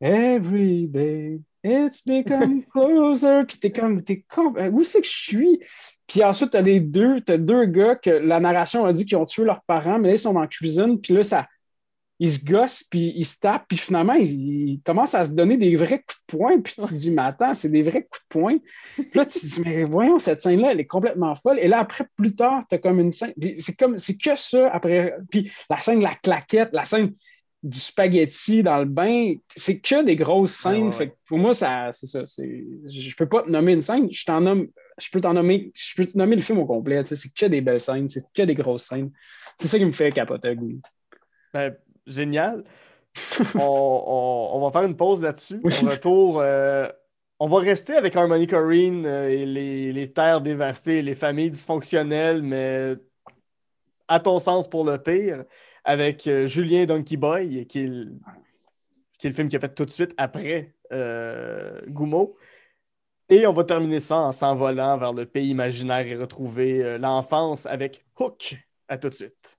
Speaker 3: Every day, it's become (laughs) closer. puis t'es comme, t'es comme, où c'est que je suis? Puis ensuite, tu as les deux, as deux gars que la narration a dit qu'ils ont tué leurs parents, mais là, ils sont en cuisine, puis là, ça, ils se gossent, puis ils se tapent, puis finalement, ils, commencent à se donner des vrais coups de poing, puis tu te dis, mais attends, c'est des vrais coups de poing. Puis là, tu te dis, mais voyons, cette scène-là, elle est complètement folle. Et là, après, plus tard, tu as comme une scène, c'est comme, c'est que ça, après, puis la scène de la claquette, la scène du spaghetti dans le bain, c'est que des grosses scènes. Fait pour moi, ça, c'est ça. Je peux pas te nommer une scène, je t'en nomme je peux t'en nommer, je peux te nommer le film au complet. C'est que des belles scènes, c'est que des grosses scènes. C'est ça qui me fait capoter.
Speaker 2: Ben, génial. (laughs) on, va faire une pause là-dessus. On retour. Euh, on va rester avec Harmony Corrine euh, et les, terres dévastées, les familles dysfonctionnelles, mais à ton sens pour le pire, avec euh, Julien Donkey Boy, qui est, le, qui est, le, film qui a fait tout de suite après Goumo. Et on va terminer ça en s'envolant vers le pays imaginaire et retrouver euh, l'enfance avec Hook. À tout de suite.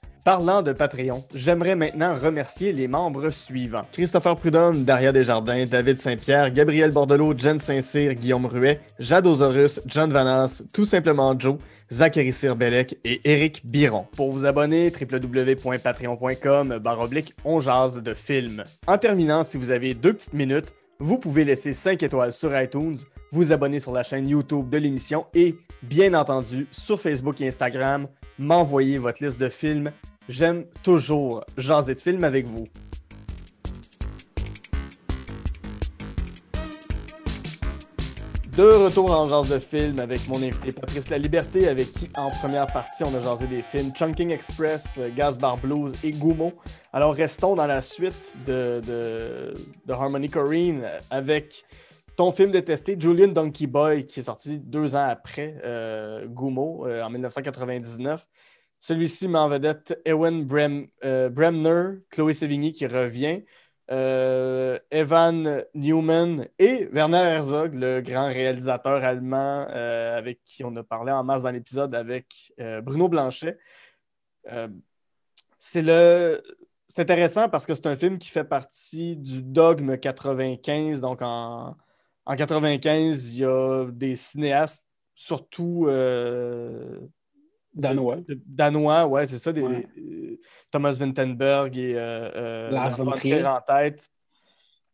Speaker 2: Parlant de Patreon, j'aimerais maintenant remercier les membres suivants. Christopher Prudhomme, Daria Desjardins, David Saint-Pierre, Gabriel Bordelot, Jen Saint-Cyr, Guillaume Ruet, Jade Osorus, John Vanas, Tout simplement Joe, Zachary Sirbelec et Eric Biron. Pour vous abonner, www.patreon.com baroblique on jase de films. En terminant, si vous avez deux petites minutes, vous pouvez laisser 5 étoiles sur iTunes, vous abonner sur la chaîne YouTube de l'émission et, bien entendu, sur Facebook et Instagram, m'envoyer votre liste de films. J'aime toujours jaser de films avec vous. De retour en genre de film avec mon invité Patrice La Liberté, avec qui en première partie on a jasé des films Chunking Express, euh, Gas Bar Blues et Goumo. Alors restons dans la suite de, de, Harmony Corrine avec ton film détesté, Julian Donkey Boy, qui est sorti deux ans après euh, Goumo, euh, en 1999. Celui-ci met en vedette Ewan Bremner, Chloé Sevigny qui revient. Euh, Evan Newman et Werner Herzog, le grand réalisateur allemand euh, avec qui on a parlé en masse dans l'épisode avec euh, Bruno Blanchet. C'est intéressant parce que c'est un film qui fait partie du dogme 95. Donc en, en 95, il y a des cinéastes, surtout
Speaker 3: Danois.
Speaker 2: Danois, ouais, c'est ça. Des, Thomas Vintenberg et euh, euh Lars von Trier en tête.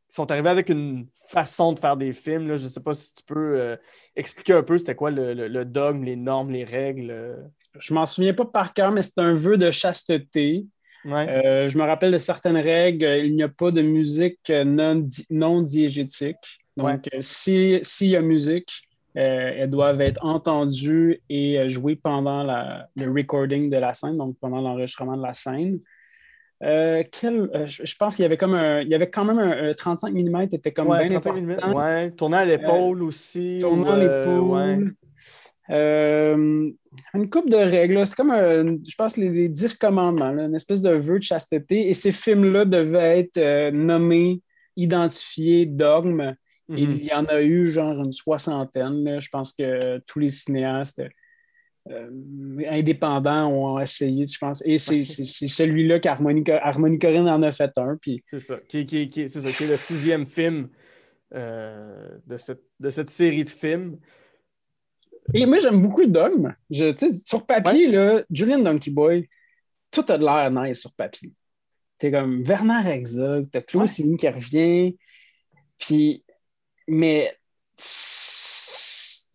Speaker 2: Ils sont arrivés avec une façon de faire des films. Là. Je ne sais pas si tu peux euh, expliquer un peu c'était quoi le, dogme, les normes, les règles. Euh.
Speaker 3: Je m'en souviens pas par cœur, mais c'est un vœu de chasteté. je me rappelle de certaines règles. Il n'y a pas de musique non, non diégétique. Donc, s'il y a musique, euh, elles doivent être entendues et euh, jouées pendant le recording de la scène, donc pendant l'enregistrement de la scène. Euh, je, pense qu'il y avait comme un, il y avait quand même un, 35 mm était comme
Speaker 2: ouais, 35 mm, ouais. Tournant à l'épaule aussi.
Speaker 3: Tournant à l'épaule. une coupe de règles. C'est comme, je pense, les, 10 commandements, une espèce de vœu de chasteté. Et ces films-là devaient être nommés, identifiés, dogmes. Il mhm. y en a eu genre une soixantaine. Je pense que tous les cinéastes euh, indépendants ont essayé, je pense. Et c'est celui-là qu'Harmonie Corinne en a fait un.
Speaker 2: C'est ça. Qui, est ça, qui est le sixième film euh, de, cette, de cette série de films.
Speaker 3: Et moi, j'aime beaucoup le dogme. Je, sur papier, là, Julian Donkey Boy, tout a de l'air nice sur papier. T'es comme Werner Herzog, t'as Claude ouais. qui revient. Puis mais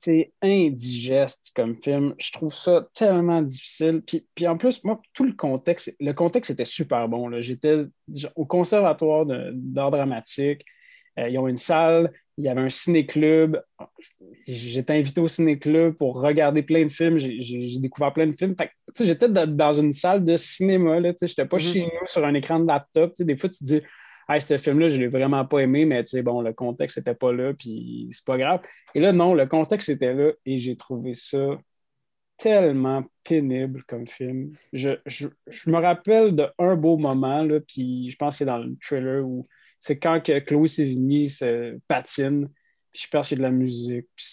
Speaker 3: c'est indigeste comme film. Je trouve ça tellement difficile. Puis, puis en plus, moi, tout le contexte, le contexte était super bon. J'étais au conservatoire d'art dramatique. Euh, ils ont une salle, il y avait un ciné-club. J'étais invité au ciné-club pour regarder plein de films. J'ai découvert plein de films. J'étais dans une salle de cinéma. Je n'étais pas mm-hmm. chez nous sur un écran de laptop. des fois, tu te dis hey, ce film-là, je ne l'ai vraiment pas aimé, mais bon, le contexte n'était pas là, puis c'est pas grave. Et là, non, le contexte était là et j'ai trouvé ça tellement pénible comme film. Je, me rappelle d'un beau moment, là, puis je pense que dans le trailer où c'est quand que Chloé Sevigny se patine, puis je pense qu'il y a de la musique. Puis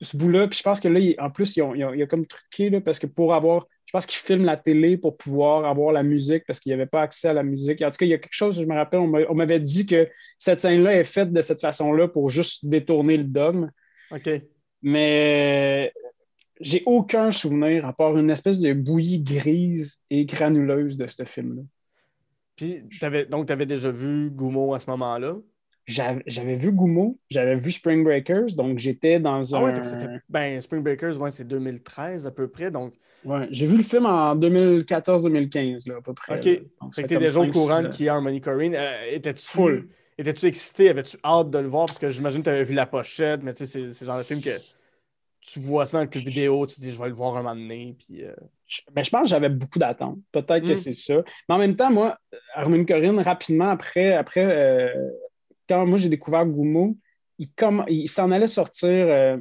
Speaker 3: ce, bout-là, puis je pense que là, en plus, il y a comme truqué, là, parce que pour avoir je pense qu'ils filment la télé pour pouvoir avoir la musique parce qu'il n'y avait pas accès à la musique. En tout cas, il y a quelque chose, je me rappelle, on m'avait dit que cette scène-là est faite de cette façon-là pour juste détourner le dogme.
Speaker 2: OK.
Speaker 3: Mais j'ai aucun souvenir à part une espèce de bouillie grise et granuleuse de ce film-là.
Speaker 2: Puis, avais, donc, tu avais déjà vu Goumo à ce moment-là?
Speaker 3: J'avais vu Goumo, j'avais vu Spring Breakers, donc j'étais dans
Speaker 2: ah
Speaker 3: un.
Speaker 2: ben, Spring Breakers, ouais, c'est 2013 à peu près, donc
Speaker 3: Ouais, j'ai vu le film en 2014-2015, à peu près.
Speaker 2: OK. Donc, fait que t'es déjà au courant qui est Harmony Corrine. Euh, étais-tu étais-tu excité? Avais-tu hâte de le voir? Parce que j'imagine que tu avais vu la pochette, mais tu sais, c'est le genre de film que tu vois ça dans le vidéo, tu te dis je vais le voir un moment donné. Puis, euh...
Speaker 3: ben, je pense que j'avais beaucoup d'attentes. Peut-être que hmm. c'est ça. Mais en même temps, moi, Harmony Corrine, rapidement après, après euh, quand moi j'ai découvert Goumo, il, il s'en allait sortir. Euh,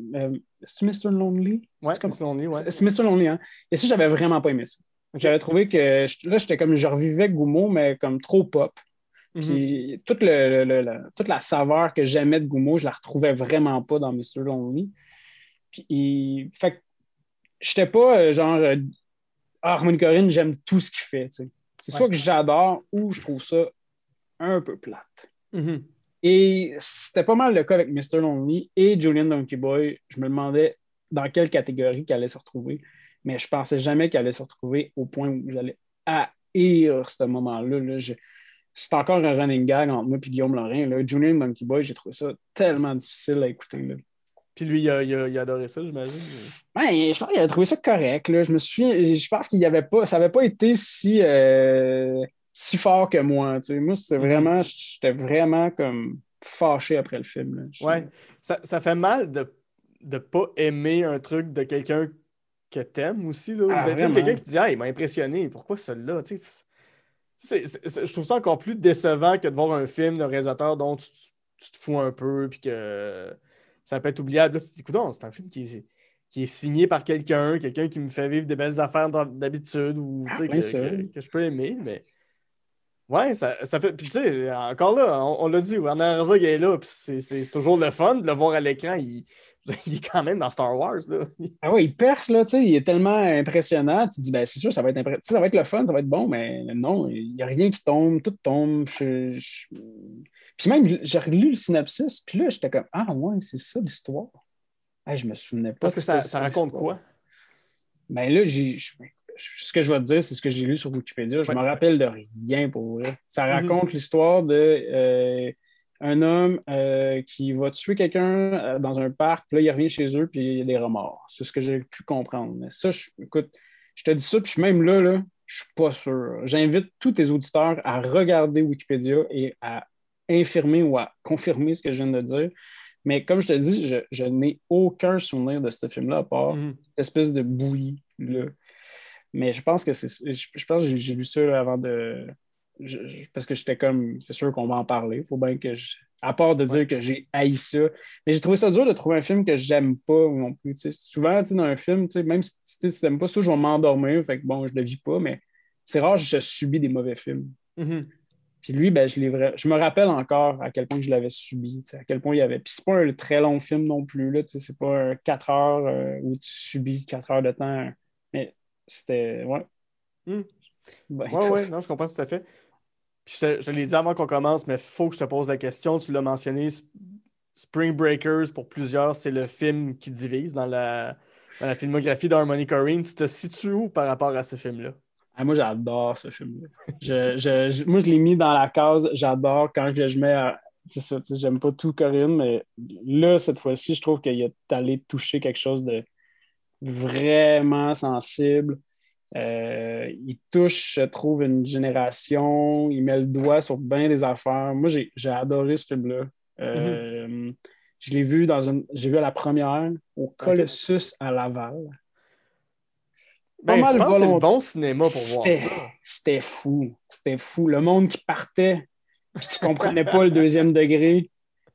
Speaker 3: c'est Mr. Lonely?
Speaker 2: Ouais, c'est Mr. Lonely, ouais.
Speaker 3: C'est Mr. Lonely, hein. Et ça, j'avais vraiment pas aimé ça. J'avais trouvé que là, j'étais comme, je revivais Goumo, mais comme trop pop. Mhm. Puis toute, le, toute la saveur que j'aimais de Goumo, je la retrouvais vraiment pas dans Mr. Lonely. Puis, fait que j'étais pas euh, genre, euh, ah, Harmony Corinne, j'aime tout ce qu'il fait. C'est soit que j'adore ou je trouve ça un peu plate.
Speaker 2: Mhm.
Speaker 3: Et c'était pas mal le cas avec Mr. Lonely et Julian Donkey Boy. Je me demandais dans quelle catégorie qu'elle allait se retrouver, mais je pensais jamais qu'elle allait se retrouver au point où j'allais haïr ce moment-là. C'est encore un running gag entre moi et Guillaume Lorrain. Là. Julian Donkey Boy, j'ai trouvé ça tellement difficile à écouter.
Speaker 2: Puis lui, il a, il, a, adoré ça, j'imagine.
Speaker 3: Ben, je pense qu'il a trouvé ça correct. Là. Je me suis je pense qu'il avait pas. Ça n'avait pas été si. Euh, si fort que moi. Tu sais. Moi, c'était mhm. vraiment, j'étais vraiment comme fâché après le film. Là.
Speaker 2: Ouais, ça, ça, fait mal de ne pas aimer un truc de quelqu'un que t'aimes aussi. Là. Ah, quelqu'un qui dit Ah, il m'a impressionné, pourquoi celui-là? Tu sais, je trouve ça encore plus décevant que de voir un film de réalisateur dont tu, te fous un peu puis que ça peut être oubliable. Là, tu te dis, c'est un film qui est, qui est signé par quelqu'un, quelqu'un qui me fait vivre des belles affaires d'habitude ou ah, que, que, je peux aimer, mais Ouais, ça, ça fait. Puis, tu sais, encore là, on, l'a dit, Werner Herzog est là, puis c'est toujours le fun de le voir à l'écran. Il, (laughs) il, est quand même dans Star Wars. Là. (laughs)
Speaker 3: Ah ouais, il perce, là, tu sais, il est tellement impressionnant. Tu te dis, ben, c'est sûr, ça va, être ça va être le fun, ça va être bon, mais non, il n'y a rien qui tombe, tout tombe. Puis même, j'ai relu le synopsis, puis là, j'étais comme, ah ouais, c'est ça l'histoire. Hey, je me souvenais pas.
Speaker 2: Parce que, ça, ça raconte quoi?
Speaker 3: Ben là, j'ai ce que je vais te dire, c'est ce que j'ai lu sur Wikipédia. Je ne me rappelle de rien pour vrai. Ça mhm. raconte l'histoire de euh, un homme euh, qui va tuer quelqu'un euh, dans un parc, puis là, il revient chez eux, puis il y a des remords. C'est ce que j'ai pu comprendre. Mais ça, je, écoute, je te dis ça, puis même là, là je suis pas sûr. J'invite tous tes auditeurs à regarder Wikipédia et à infirmer ou à confirmer ce que je viens de dire. Mais comme je te dis, je, n'ai aucun souvenir de ce film-là, à part mhm. cette espèce de bouillie-là. Mais je pense que c'est. Je, pense que j'ai lu ça avant de. parce que j'étais comme. C'est sûr qu'on va en parler. Il faut bien que je. À part de dire que j'ai haï ça. Mais j'ai trouvé ça dur de trouver un film que j'aime pas non plus. Souvent, dans un film, même si tu n'aimes pas ça, je vais m'endormir. Fait que bon, je le vis pas, mais c'est rare que je subis des mauvais films.
Speaker 2: Mm-hmm.
Speaker 3: Puis lui, ben, je, je me rappelle encore à quel point je l'avais subi, à quel point il y avait. Puis c'est pas un très long film non plus, là, c'est pas un 4 heures euh, où tu subis 4 heures de temps. C'était. Ouais.
Speaker 2: Hmm. Ben, ouais, ouais, non, je comprends tout à fait. je, je l'ai dit avant qu'on commence, mais il faut que je te pose la question. Tu l'as mentionné, Spring Breakers, pour plusieurs, c'est le film qui divise dans la, dans la filmographie d'Harmony Corrine. Tu te situes où par rapport à ce film-là?
Speaker 3: Ah, moi, j'adore ce film-là. je, je, moi, je l'ai mis dans la case. J'adore quand je mets c'est ça, j'aime pas tout Corinne, mais là, cette fois-ci, je trouve qu'il est allé toucher quelque chose de vraiment sensible. Euh, il touche, je trouve, une génération. Il met le doigt sur bien des affaires. Moi, j'ai adoré ce film-là. Euh. Je l'ai vu dans une. J'ai vu à la première au Colossus à Laval.
Speaker 2: Ben, je pense que c'est le bon cinéma pour voir ça.
Speaker 3: C'était fou. C'était fou. Le monde qui partait qui ne comprenait pas le deuxième degré.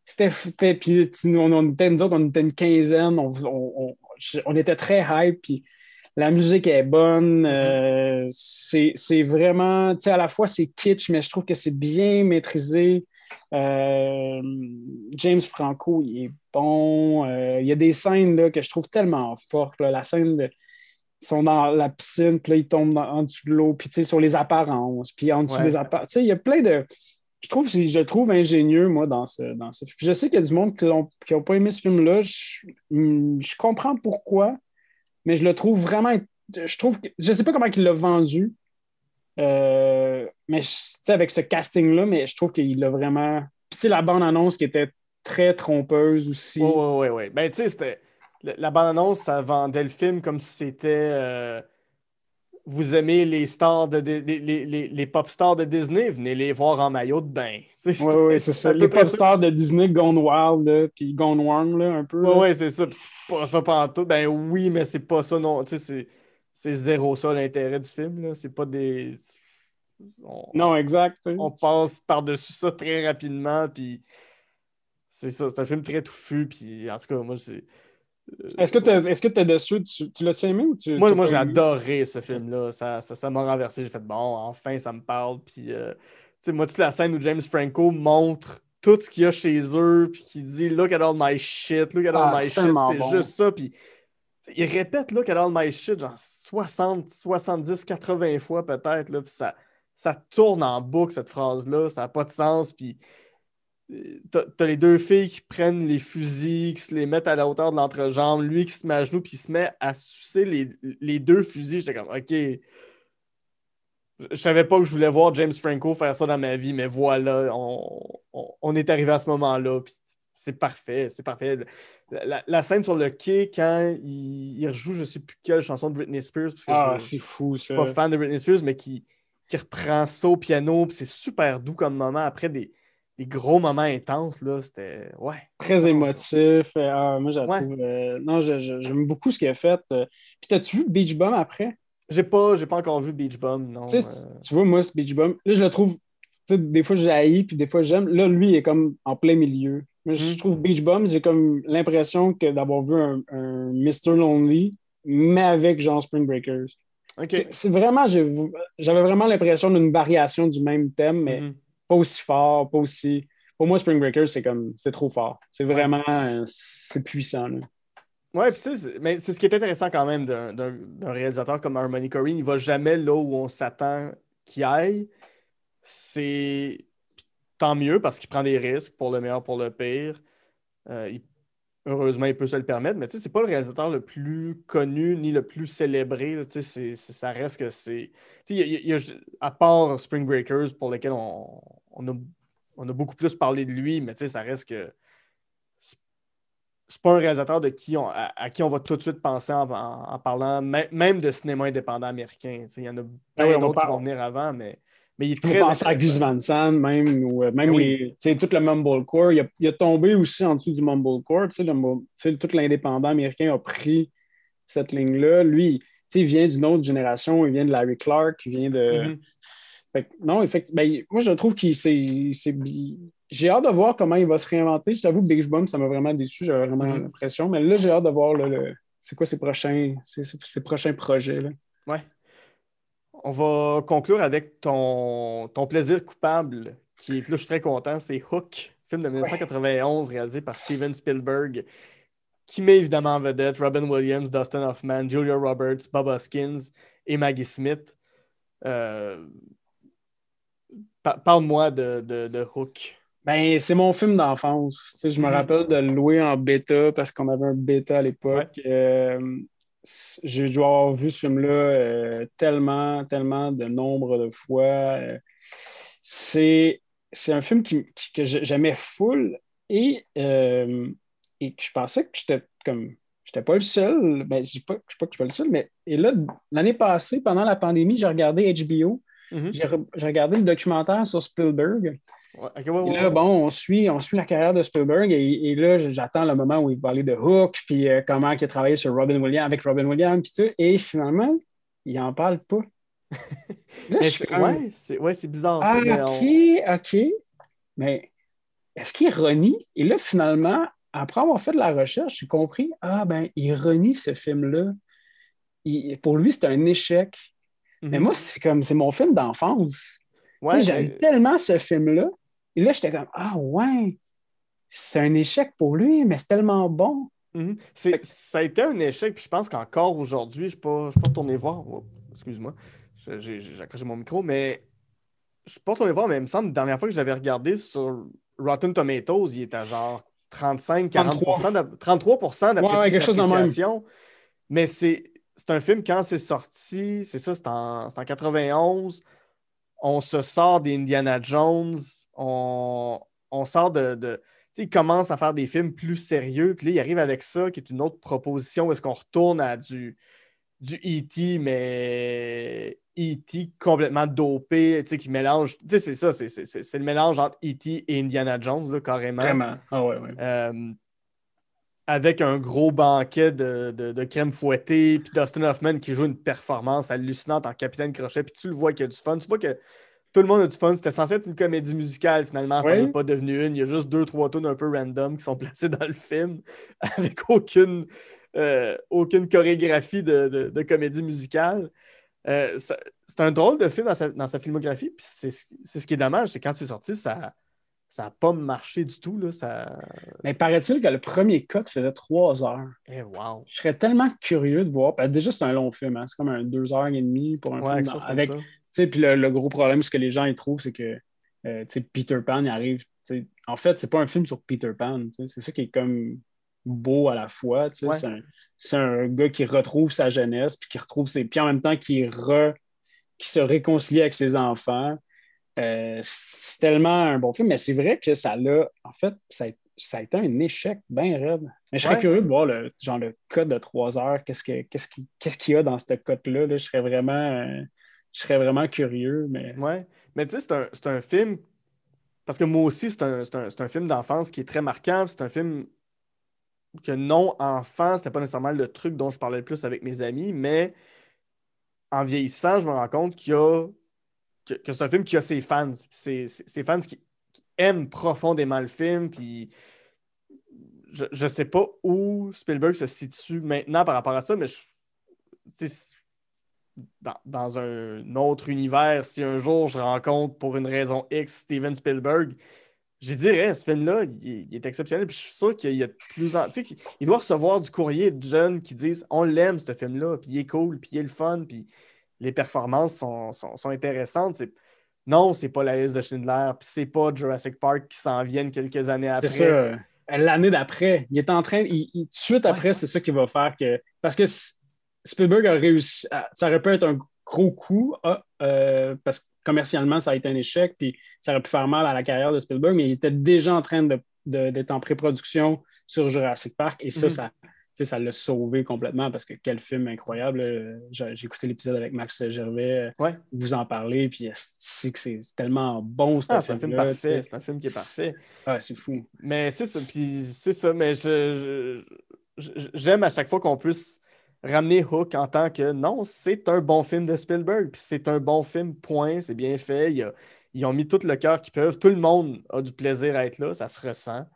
Speaker 3: C'était. Puis on, on, était, nous autres, on était une quinzaine. On, on était très hype. Puis la musique est bonne. Mm-hmm. Euh, c'est vraiment, tu sais, à la fois c'est kitsch, mais je trouve que c'est bien maîtrisé. Euh, James Franco, il est bon. Euh, il y a des scènes là, que je trouve tellement fortes. La scène de, ils sont dans la piscine, puis là, ils tombent en dessous de l'eau, puis tu sais, sur les apparences, puis en dessous des apparences. Tu sais, il y a plein de. Je trouve, je trouve ingénieux, moi, dans ce, dans ce film. Je sais qu'il y a du monde qui n'ont pas aimé ce film-là. Je, je comprends pourquoi mais je le trouve vraiment. Je trouve je sais pas comment il l'a vendu, euh, mais avec ce casting-là, mais je trouve qu'il l'a vraiment. Puis la bande-annonce qui était très trompeuse aussi.
Speaker 2: Oui, oui, oui. Ben, tu sais, c'était. La bande-annonce, ça vendait le film comme si c'était. Euh, vous aimez les stars de, les, les, pop stars de Disney, venez les voir en maillot de bain. (laughs)
Speaker 3: Oui, oui, c'est ça. Les pop stars de Disney Gone Wild, puis Gone Wrong, là, un peu.
Speaker 2: Oui, oui, c'est ça. c'est pas ça tout. Ben oui, mais c'est pas ça non. C'est zéro ça l'intérêt du film. Là. C'est pas des.
Speaker 3: non, exact.
Speaker 2: On passe par-dessus ça très rapidement, puis c'est ça. C'est un film très touffu, puis en tout cas, moi, c'est
Speaker 3: est-ce que tu es, dessus? Tu, l'as aimé ou tu.
Speaker 2: Moi, moi j'ai adoré ce film-là. Ça, ça, m'a renversé. J'ai fait bon, enfin, ça me parle. Puis, euh, moi, toute la scène où James Franco montre tout ce qu'il y a chez eux, puis qui dit Look at all my shit, look at all ah, my shit. C'est juste ça. Puis, il répète Look at all my shit, genre 60, 70, 80 fois peut-être. Puis ça, ça tourne en boucle, cette phrase-là. Ça n'a pas de sens. Puis T'as les deux filles qui prennent les fusils, qui se les mettent à la hauteur de l'entrejambe, lui qui se met à genoux, puis il se met à sucer les, deux fusils. J'étais comme, OK. Je savais pas que je voulais voir James Franco faire ça dans ma vie, mais voilà, on, est arrivé à ce moment-là, c'est parfait, c'est parfait. La, scène sur le quai, quand il, rejoue, je sais plus quelle chanson de Britney Spears,
Speaker 3: ah, c'est fou,
Speaker 2: Je suis pas fan de Britney Spears, mais qui, qui reprend ça au piano, c'est super doux comme moment après des des gros moments intenses, là, c'était. Ouais.
Speaker 3: Très émotif. Euh, ah, moi. Euh, non, j'aime beaucoup ce qu'il a fait. Euh. Puis, t'as-tu vu Beach Bum après?
Speaker 2: J'ai pas, j'ai pas encore vu Beach Bum, non.
Speaker 3: Tu vois, moi, ce Beach Bum, là, je le trouve. Des fois, j'ai puis des fois, j'aime. Là, lui, il est comme en plein milieu. Moi, je hmm. trouve Beach Bum, j'ai comme l'impression que d'avoir vu un, Mr. Lonely, mais avec Jean Spring Breakers. C'est vraiment, j'avais vraiment l'impression d'une variation du même thème, mais hmm pas aussi fort, pas aussi. Pour moi, Spring Breakers, c'est comme c'est trop fort. C'est vraiment c'est puissant. Là.
Speaker 2: Ouais, tu sais, mais c'est ce qui est intéressant quand même d'un réalisateur comme Harmony Corrine. Il va jamais là où on s'attend qu'il aille. C'est tant mieux parce qu'il prend des risques pour le meilleur, pour le pire. Euh, heureusement, il peut se le permettre, mais tu sais, c'est pas le réalisateur le plus connu ni le plus célébré. Tu sais, ça reste que c'est. Tu sais, à part Spring Breakers, pour lesquels on, on a, beaucoup plus parlé de lui, mais ça reste que c'est pas un réalisateur de qui à, qui on va tout de suite penser en, parlant, même de cinéma indépendant américain. Il y en a plein d'autres qui vont venir avant, mais, mais il est très.
Speaker 3: On à Gus Van Sant, même, ou euh, même tout le Mumblecore. Il a, il a tombé aussi en dessous du Mumblecore. Le, tout l'indépendant américain a pris cette ligne-là. Lui, il vient d'une autre génération, il vient de Larry Clark, il vient de. Mm-hmm non, effectivement. Ben, moi, je trouve qu'il c'est. J'ai hâte de voir comment il va se réinventer. Je t'avoue, Big Bomb, ça m'a vraiment déçu. J'avais vraiment mm-hmm. l'impression. Mais là, j'ai hâte de voir le, c'est quoi ses prochains, ses, prochains projets. Là.
Speaker 2: Ouais. On va conclure avec ton, ton plaisir coupable, qui est là, je suis très content. C'est Hook, film de 1991 réalisé par Steven Spielberg, qui met évidemment en vedette Robin Williams, Dustin Hoffman, Julia Roberts, Bob Hoskins et Maggie Smith. Euh, Parle-moi de, de, Hook.
Speaker 3: Ben, c'est mon film d'enfance. je me mhm. rappelle de le louer en bêta parce qu'on avait un bêta à l'époque. Euh, j'ai dû avoir vu ce film-là euh, tellement, tellement de nombre de fois. Euh, c'est un film qui, que j'aimais full et, et que je pensais que j'étais comme. J'étais pas le seul, ben, je ne pas, pas que je suis pas le seul, mais et là, l'année passée, pendant la pandémie, j'ai regardé HBO. Mm-hmm. J'ai regardé le documentaire sur Spielberg. et là, bon, on suit, on suit la carrière de Spielberg et, là, j'attends le moment où il va parler de Hook, puis euh, comment il a travaillé sur Robin Williams, avec Robin Williams, puis tout. Et finalement, il n'en parle pas. (laughs)
Speaker 2: ouais, c'est bizarre.
Speaker 3: Ah, ok, ok. Mais est-ce qu'il renie? Et là, finalement, après avoir fait de la recherche, j'ai compris, ah ben, il renie ce film-là. Pour lui, c'est un échec. Mais mhm. moi, c'est comme, c'est mon film d'enfance. Ouais, J'aime tellement ce film-là. Et là, j'étais comme, ah ouais, c'est un échec pour lui, mais c'est tellement bon.
Speaker 2: Mhm. Ça a été un échec, puis je pense qu'encore aujourd'hui, je ne peux pas retourner voir. Oh, excuse-moi. J'ai accroché mon micro, mais je ne pas les voir, mais il me semble que la dernière fois que j'avais regardé sur Rotten Tomatoes, il était à genre 35-40%, 33% d'appréciation. Mais c'est un film, quand c'est sorti, c'est ça, c'est en, en, 91. On se sort d'Indiana Jones, on, on sort de. de il commence à faire des films plus sérieux, puis là, il arrive avec ça, qui est une autre proposition, est-ce qu'on retourne à du, du E.T., mais E.T. complètement dopé, tu sais, qui mélange. Tu sais, c'est ça, c'est le mélange entre E.T. et Indiana Jones, là, carrément.
Speaker 3: Vraiment. Ah ouais, ouais.
Speaker 2: Euh, avec un gros banquet de, de, crème fouettée, puis Dustin Hoffman qui joue une performance hallucinante en capitaine crochet, puis tu le vois qu'il y a du fun. Tu vois que tout le monde a du fun. C'était censé être une comédie musicale, finalement, ça n'est pas devenu une. Il y a juste deux, trois tunes un peu random qui sont (laughs) placés dans le film, avec aucune, euh, aucune chorégraphie de, de comédie musicale. Euh, c'est un drôle de film dans sa, filmographie, puis c'est ce qui est dommage, c'est quand c'est sorti, ça n'a pas marché du tout. Là, ça...
Speaker 3: Mais paraît-il que le premier cut faisait trois heures.
Speaker 2: Eh, wow.
Speaker 3: Je serais tellement curieux de voir. Parce que déjà, c'est un long film, hein. c'est comme un deux heures et demie pour un film. avec, puis le, gros problème, ce que les gens y trouvent, c'est que euh, Peter Pan il arrive. En fait, c'est pas un film sur Peter Pan. C'est ça qui est comme beau à la fois. C'est un, gars qui retrouve sa jeunesse, puis qui retrouve ses. Puis en même temps, qui, re, qui se réconcilie avec ses enfants. Euh, c'est tellement un bon film, mais c'est vrai que ça l'a. En fait, ça a, été un échec bien raide. Mais je serais curieux de voir le, genre, le code de trois heures. Qu'est-ce qu'il y a dans ce code-là? Je serais vraiment. Euh, je serais vraiment curieux. Mais...
Speaker 2: Ouais. Mais tu sais, c'est un, film. Parce que moi aussi, c'est un, un, film d'enfance qui est très marquant. C'est un film que non, enfant, c'était pas nécessairement le truc dont je parlais le plus avec mes amis, mais en vieillissant, je me rends compte qu'il y a que, c'est un film qui a ses fans. Ses, fans qui, aiment profondément le film. Puis je ne sais pas où Spielberg se situe maintenant par rapport à ça, mais dans, un autre univers, si un jour je rencontre pour une raison X Steven Spielberg, je dirais, ce film-là, il, est exceptionnel. Puis je suis sûr qu'il y a plus en. Sais, il doit recevoir du courrier de jeunes qui disent On l'aime, ce film-là, puis il est cool, puis il est le fun, puis les performances sont, sont, intéressantes. C'est... Non, c'est pas la liste de Schindler, puis c'est pas Jurassic Park qui s'en viennent quelques années après.
Speaker 3: C'est ça. L'année d'après, il est en train. Il, suite après, c'est ça qui va faire que. Parce que Spielberg a réussi. Ça aurait pu être un gros coup, ah, euh, parce que commercialement, ça a été un échec, puis ça aurait pu faire mal à la carrière de Spielberg, mais il était déjà en train d'être en pré-production sur Jurassic Park, et ça, mhm. ça ça l'a sauvé complètement parce que quel film incroyable. J'ai écouté l'épisode avec Max Gervais,
Speaker 2: ouais.
Speaker 3: vous en parlez, puis c'est tellement bon.
Speaker 2: Ah, c'est un film parfait, c'est un film qui est parfait.
Speaker 3: Ah, c'est fou.
Speaker 2: Mais c'est ça, puis c'est ça, mais j'aime à chaque fois qu'on puisse ramener Hook en tant que non, c'est un bon film de Spielberg, puis c'est un bon film, point, c'est bien fait. ils ont mis tout le cœur qu'ils peuvent. Tout le monde a du plaisir à être là, ça se ressent.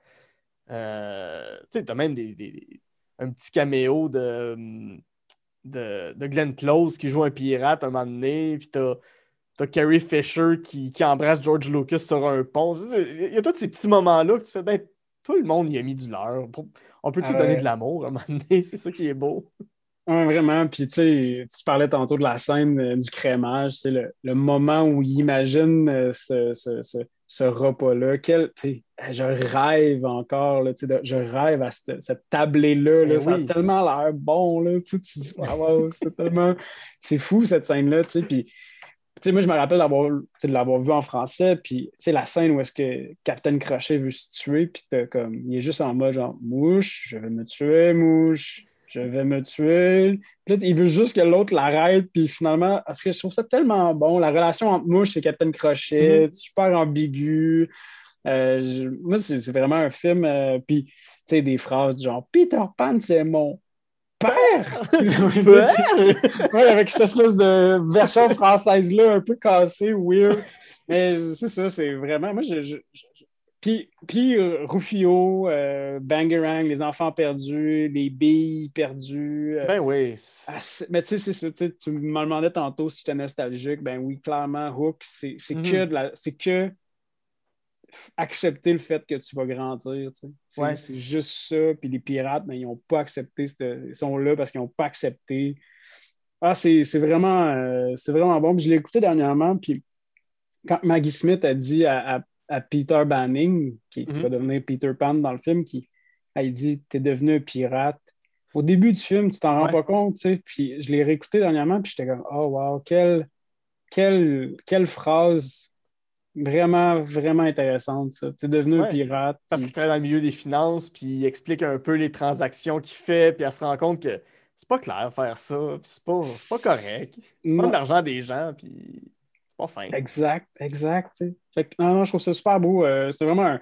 Speaker 2: Euh, tu sais, t'as même des, un petit caméo de, de, de, Glenn Close qui joue un pirate un moment donné, puis t'as. T'as Carrie Fisher qui, embrasse George Lucas sur un pont. Il y a tous ces petits moments-là que tu fais, ben, tout le monde y a mis du leur. On peut-tu ah donner de l'amour à un moment donné? C'est ça qui est beau.
Speaker 3: Oui, vraiment. Puis, tu sais, tu parlais tantôt de la scène euh, du crémage. C'est le, le, moment où il imagine euh, ce, ce, ce, repas-là? Quel, je rêve encore. Là, je rêve à cette, cette tablée-là. Là, eh Ça a tellement l'air bon. Là, tu dis, c'est tellement. C'est fou, cette scène-là. Puis, moi, je me rappelle de l'avoir vu en français, puis la scène où est-ce que Captain Crochet veut se tuer, puis comme, il est juste en mode genre, mouche, je vais me tuer, mouche, je vais me tuer. Puis là, il veut juste que l'autre l'arrête, puis finalement, parce que je trouve ça tellement bon, la relation entre mouche et Captain Crochet, super ambigu. Euh, je- moi, c'est vraiment un film, euh, puis tu sais, des phrases du genre, Peter Pan, c'est mon père! (laughs) (laughs) Ouais, avec cette espèce de version française-là, un peu cassée, weird. Mais c'est ça, c'est vraiment. Moi, je- Puis, puis euh, Rufio, euh, Bangarang, les enfants perdus, les billes perdues. euh,
Speaker 2: Ben oui.
Speaker 3: ah, mais tu sais, c'est ça. tu me demandais tantôt si j'étais nostalgique. Ben oui, clairement, Hook, c'est
Speaker 2: Mhm.
Speaker 3: que, de la- que accepter le fait que tu vas grandir. C'est
Speaker 2: Ouais.
Speaker 3: juste ça. Puis les pirates, ben, ils n'ont pas accepté. cette- Ils sont là parce qu'ils n'ont pas accepté. Ah, c'est c'est vraiment, euh, c'est vraiment bon. Puis je l'ai écouté dernièrement. Puis quand Maggie Smith a dit à, à- à Peter Banning, qui, qui
Speaker 2: Mhm.
Speaker 3: va devenir Peter Pan dans le film, qui elle dit T'es devenu un pirate. Au début du film, tu t'en rends pas compte, tu sais. Puis je l'ai réécouté dernièrement, puis j'étais comme Oh, wow, quelle, quelle, quelle phrase vraiment, vraiment intéressante, ça. T'es devenu un pirate.
Speaker 2: Parce qu'il travaille dans le milieu des finances, puis il explique un peu les transactions qu'il fait, puis elle se rend compte que c'est pas clair faire ça, puis c'est pas, pas (laughs) correct. C'est pas de l'argent des gens, puis c'est pas fin.
Speaker 3: Exact, exact. Fait que, non, non, je trouve ça super beau. Euh, C'était vraiment un.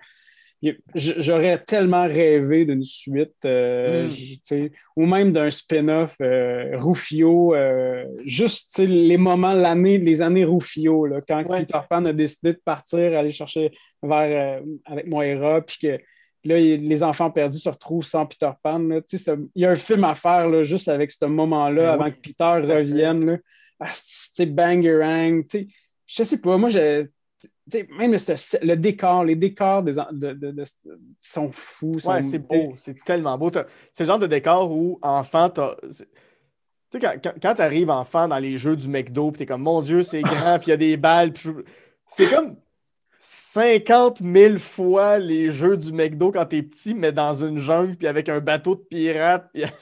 Speaker 3: J'aurais tellement rêvé d'une suite, euh,
Speaker 2: Mm.
Speaker 3: j- tu sais, ou même d'un spin-off euh, Rufio, euh, juste tu sais, les moments, l'année, les années Rufio, là, quand
Speaker 2: Ouais.
Speaker 3: Peter Pan a décidé de partir, aller chercher vers, euh, avec Moira, puis que là, les enfants perdus se retrouvent sans Peter Pan. là. Tu sais, ça- Il y a un film à faire là, juste avec ce moment-là,
Speaker 2: Ben
Speaker 3: avant que Peter revienne. Là. Ah, c'est- tu sais, Bangerang, tu sais, je sais pas, moi, je, tu sais, même le, le décor, les décors des, en- de, de- de- sont fous. sont-
Speaker 2: Ouais, c'est beau, c'est tellement beau. C'est le genre de décor où, enfant, t'as. Tu sais, quand, quand, quand t'arrives enfant dans les jeux du McDo, pis t'es comme, mon Dieu, c'est grand, puis il y a des balles, puis c'est comme 50 000 fois les jeux du McDo quand t'es petit, mais dans une jungle, puis avec un bateau de pirates, puis avec.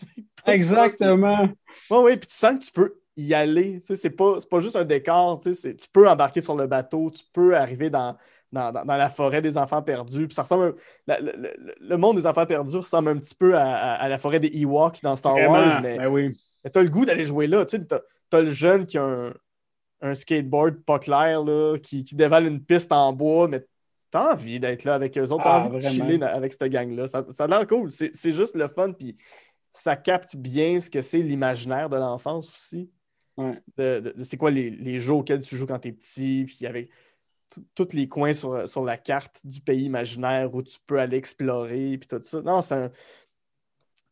Speaker 3: Exactement.
Speaker 2: Ouais, ouais, puis tu sens que tu peux y aller. Tu sais, c'est pas, pas juste un décor. Tu, sais, c'est- tu peux embarquer sur le bateau, tu peux arriver dans, dans, dans- dans la forêt des enfants perdus. Puis ça ressemble. un- la- le, le- monde des enfants perdus ressemble un petit peu à, à- à la forêt des Ewoks dans Star
Speaker 3: Vraiment,
Speaker 2: Wars, mais,
Speaker 3: ben oui.
Speaker 2: mais t'as le goût d'aller jouer là. Tu t'as le jeune qui a un, un skateboard pas clair, là, qui, qui dévale une piste en bois, mais t'as envie d'être là avec eux autres. T'as
Speaker 3: Ah,
Speaker 2: envie de chiller avec cette gang-là. Ça, ça a l'air cool. C'est, c'est juste le fun, puis ça capte bien ce que c'est l'imaginaire de l'enfance aussi.
Speaker 3: Ouais.
Speaker 2: De, de- de c'est quoi les, les jeux auxquels tu joues quand t'es petit, puis avec tous les coins sur, sur la carte du pays imaginaire où tu peux aller explorer, puis tout ça. Non, c'est un-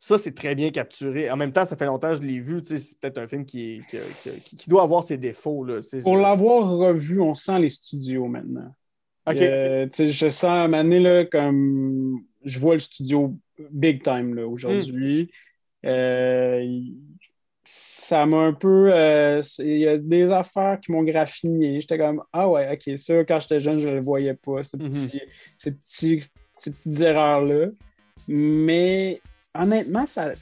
Speaker 2: Ça, c'est très bien capturé. En même temps, ça fait longtemps que je l'ai vu. C'est peut-être un film qui, est- qui, qui- doit avoir ses défauts. Là.
Speaker 3: Pour
Speaker 2: Je-
Speaker 3: l'avoir revu, on sent les studios maintenant. Euh, je sens à un moment donné, là, comme je vois le studio big time là, aujourd'hui. Euh, il- ça m'a un peu. euh, Il y a des affaires qui m'ont graffiné. J'étais comme Ah ouais, ok, ça, quand j'étais jeune, je ne le voyais pas, ces,
Speaker 2: Mhm.
Speaker 3: petits- ces, petits- ces petites erreurs-là. Mais honnêtement, ça.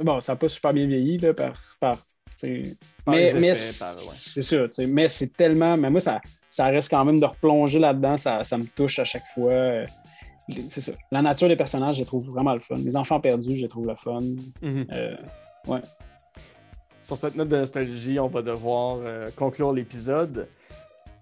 Speaker 3: Bon, ça n'a pas super bien vieilli là, par. par mais mais
Speaker 2: ouais.
Speaker 3: c'est sûr, tu sais, mais c'est tellement. Mais moi, ça, ça reste quand même de replonger là-dedans, ça, ça me touche à chaque fois. Euh, C'est ça. La nature des personnages, je les trouve vraiment le fun. Les enfants perdus, je les trouve le fun.
Speaker 2: Mhm.
Speaker 3: Euh,
Speaker 2: Sur cette note de nostalgie, on va devoir euh, conclure l'épisode.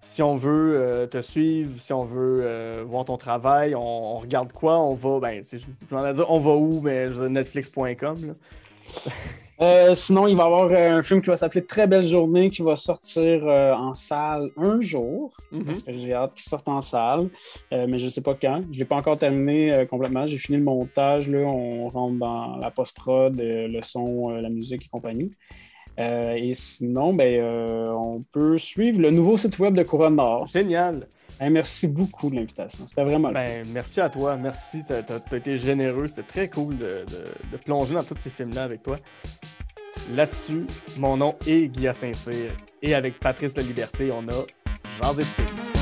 Speaker 2: Si on veut euh, te suivre, si on veut euh, voir ton travail, on, on regarde quoi? On va, ben, je ai dit, on va où? Mais dire, netflix.com. (laughs)
Speaker 3: sinon, il va y avoir un film qui va s'appeler Très belle journée qui va sortir en salle un jour.
Speaker 2: Mhm.
Speaker 3: Parce que j'ai hâte qu'il sorte en salle, mais je ne sais pas quand. Je ne l'ai pas encore terminé complètement. J'ai fini le montage. Là, on rentre dans la post-prod, le son, la musique et compagnie. Euh, et sinon, ben, euh, on peut suivre le nouveau site web de Couronne d'Or.
Speaker 2: Génial.
Speaker 3: Merci beaucoup de l'invitation. C'était vraiment.
Speaker 2: Ben, merci à toi. Merci. T'as as, été généreux. C'était très cool de, de- de plonger dans tous ces films-là avec toi. Là-dessus, mon nom est Guillaume Saint-Cyr. Et avec Patrice La Liberté, on a Jean film.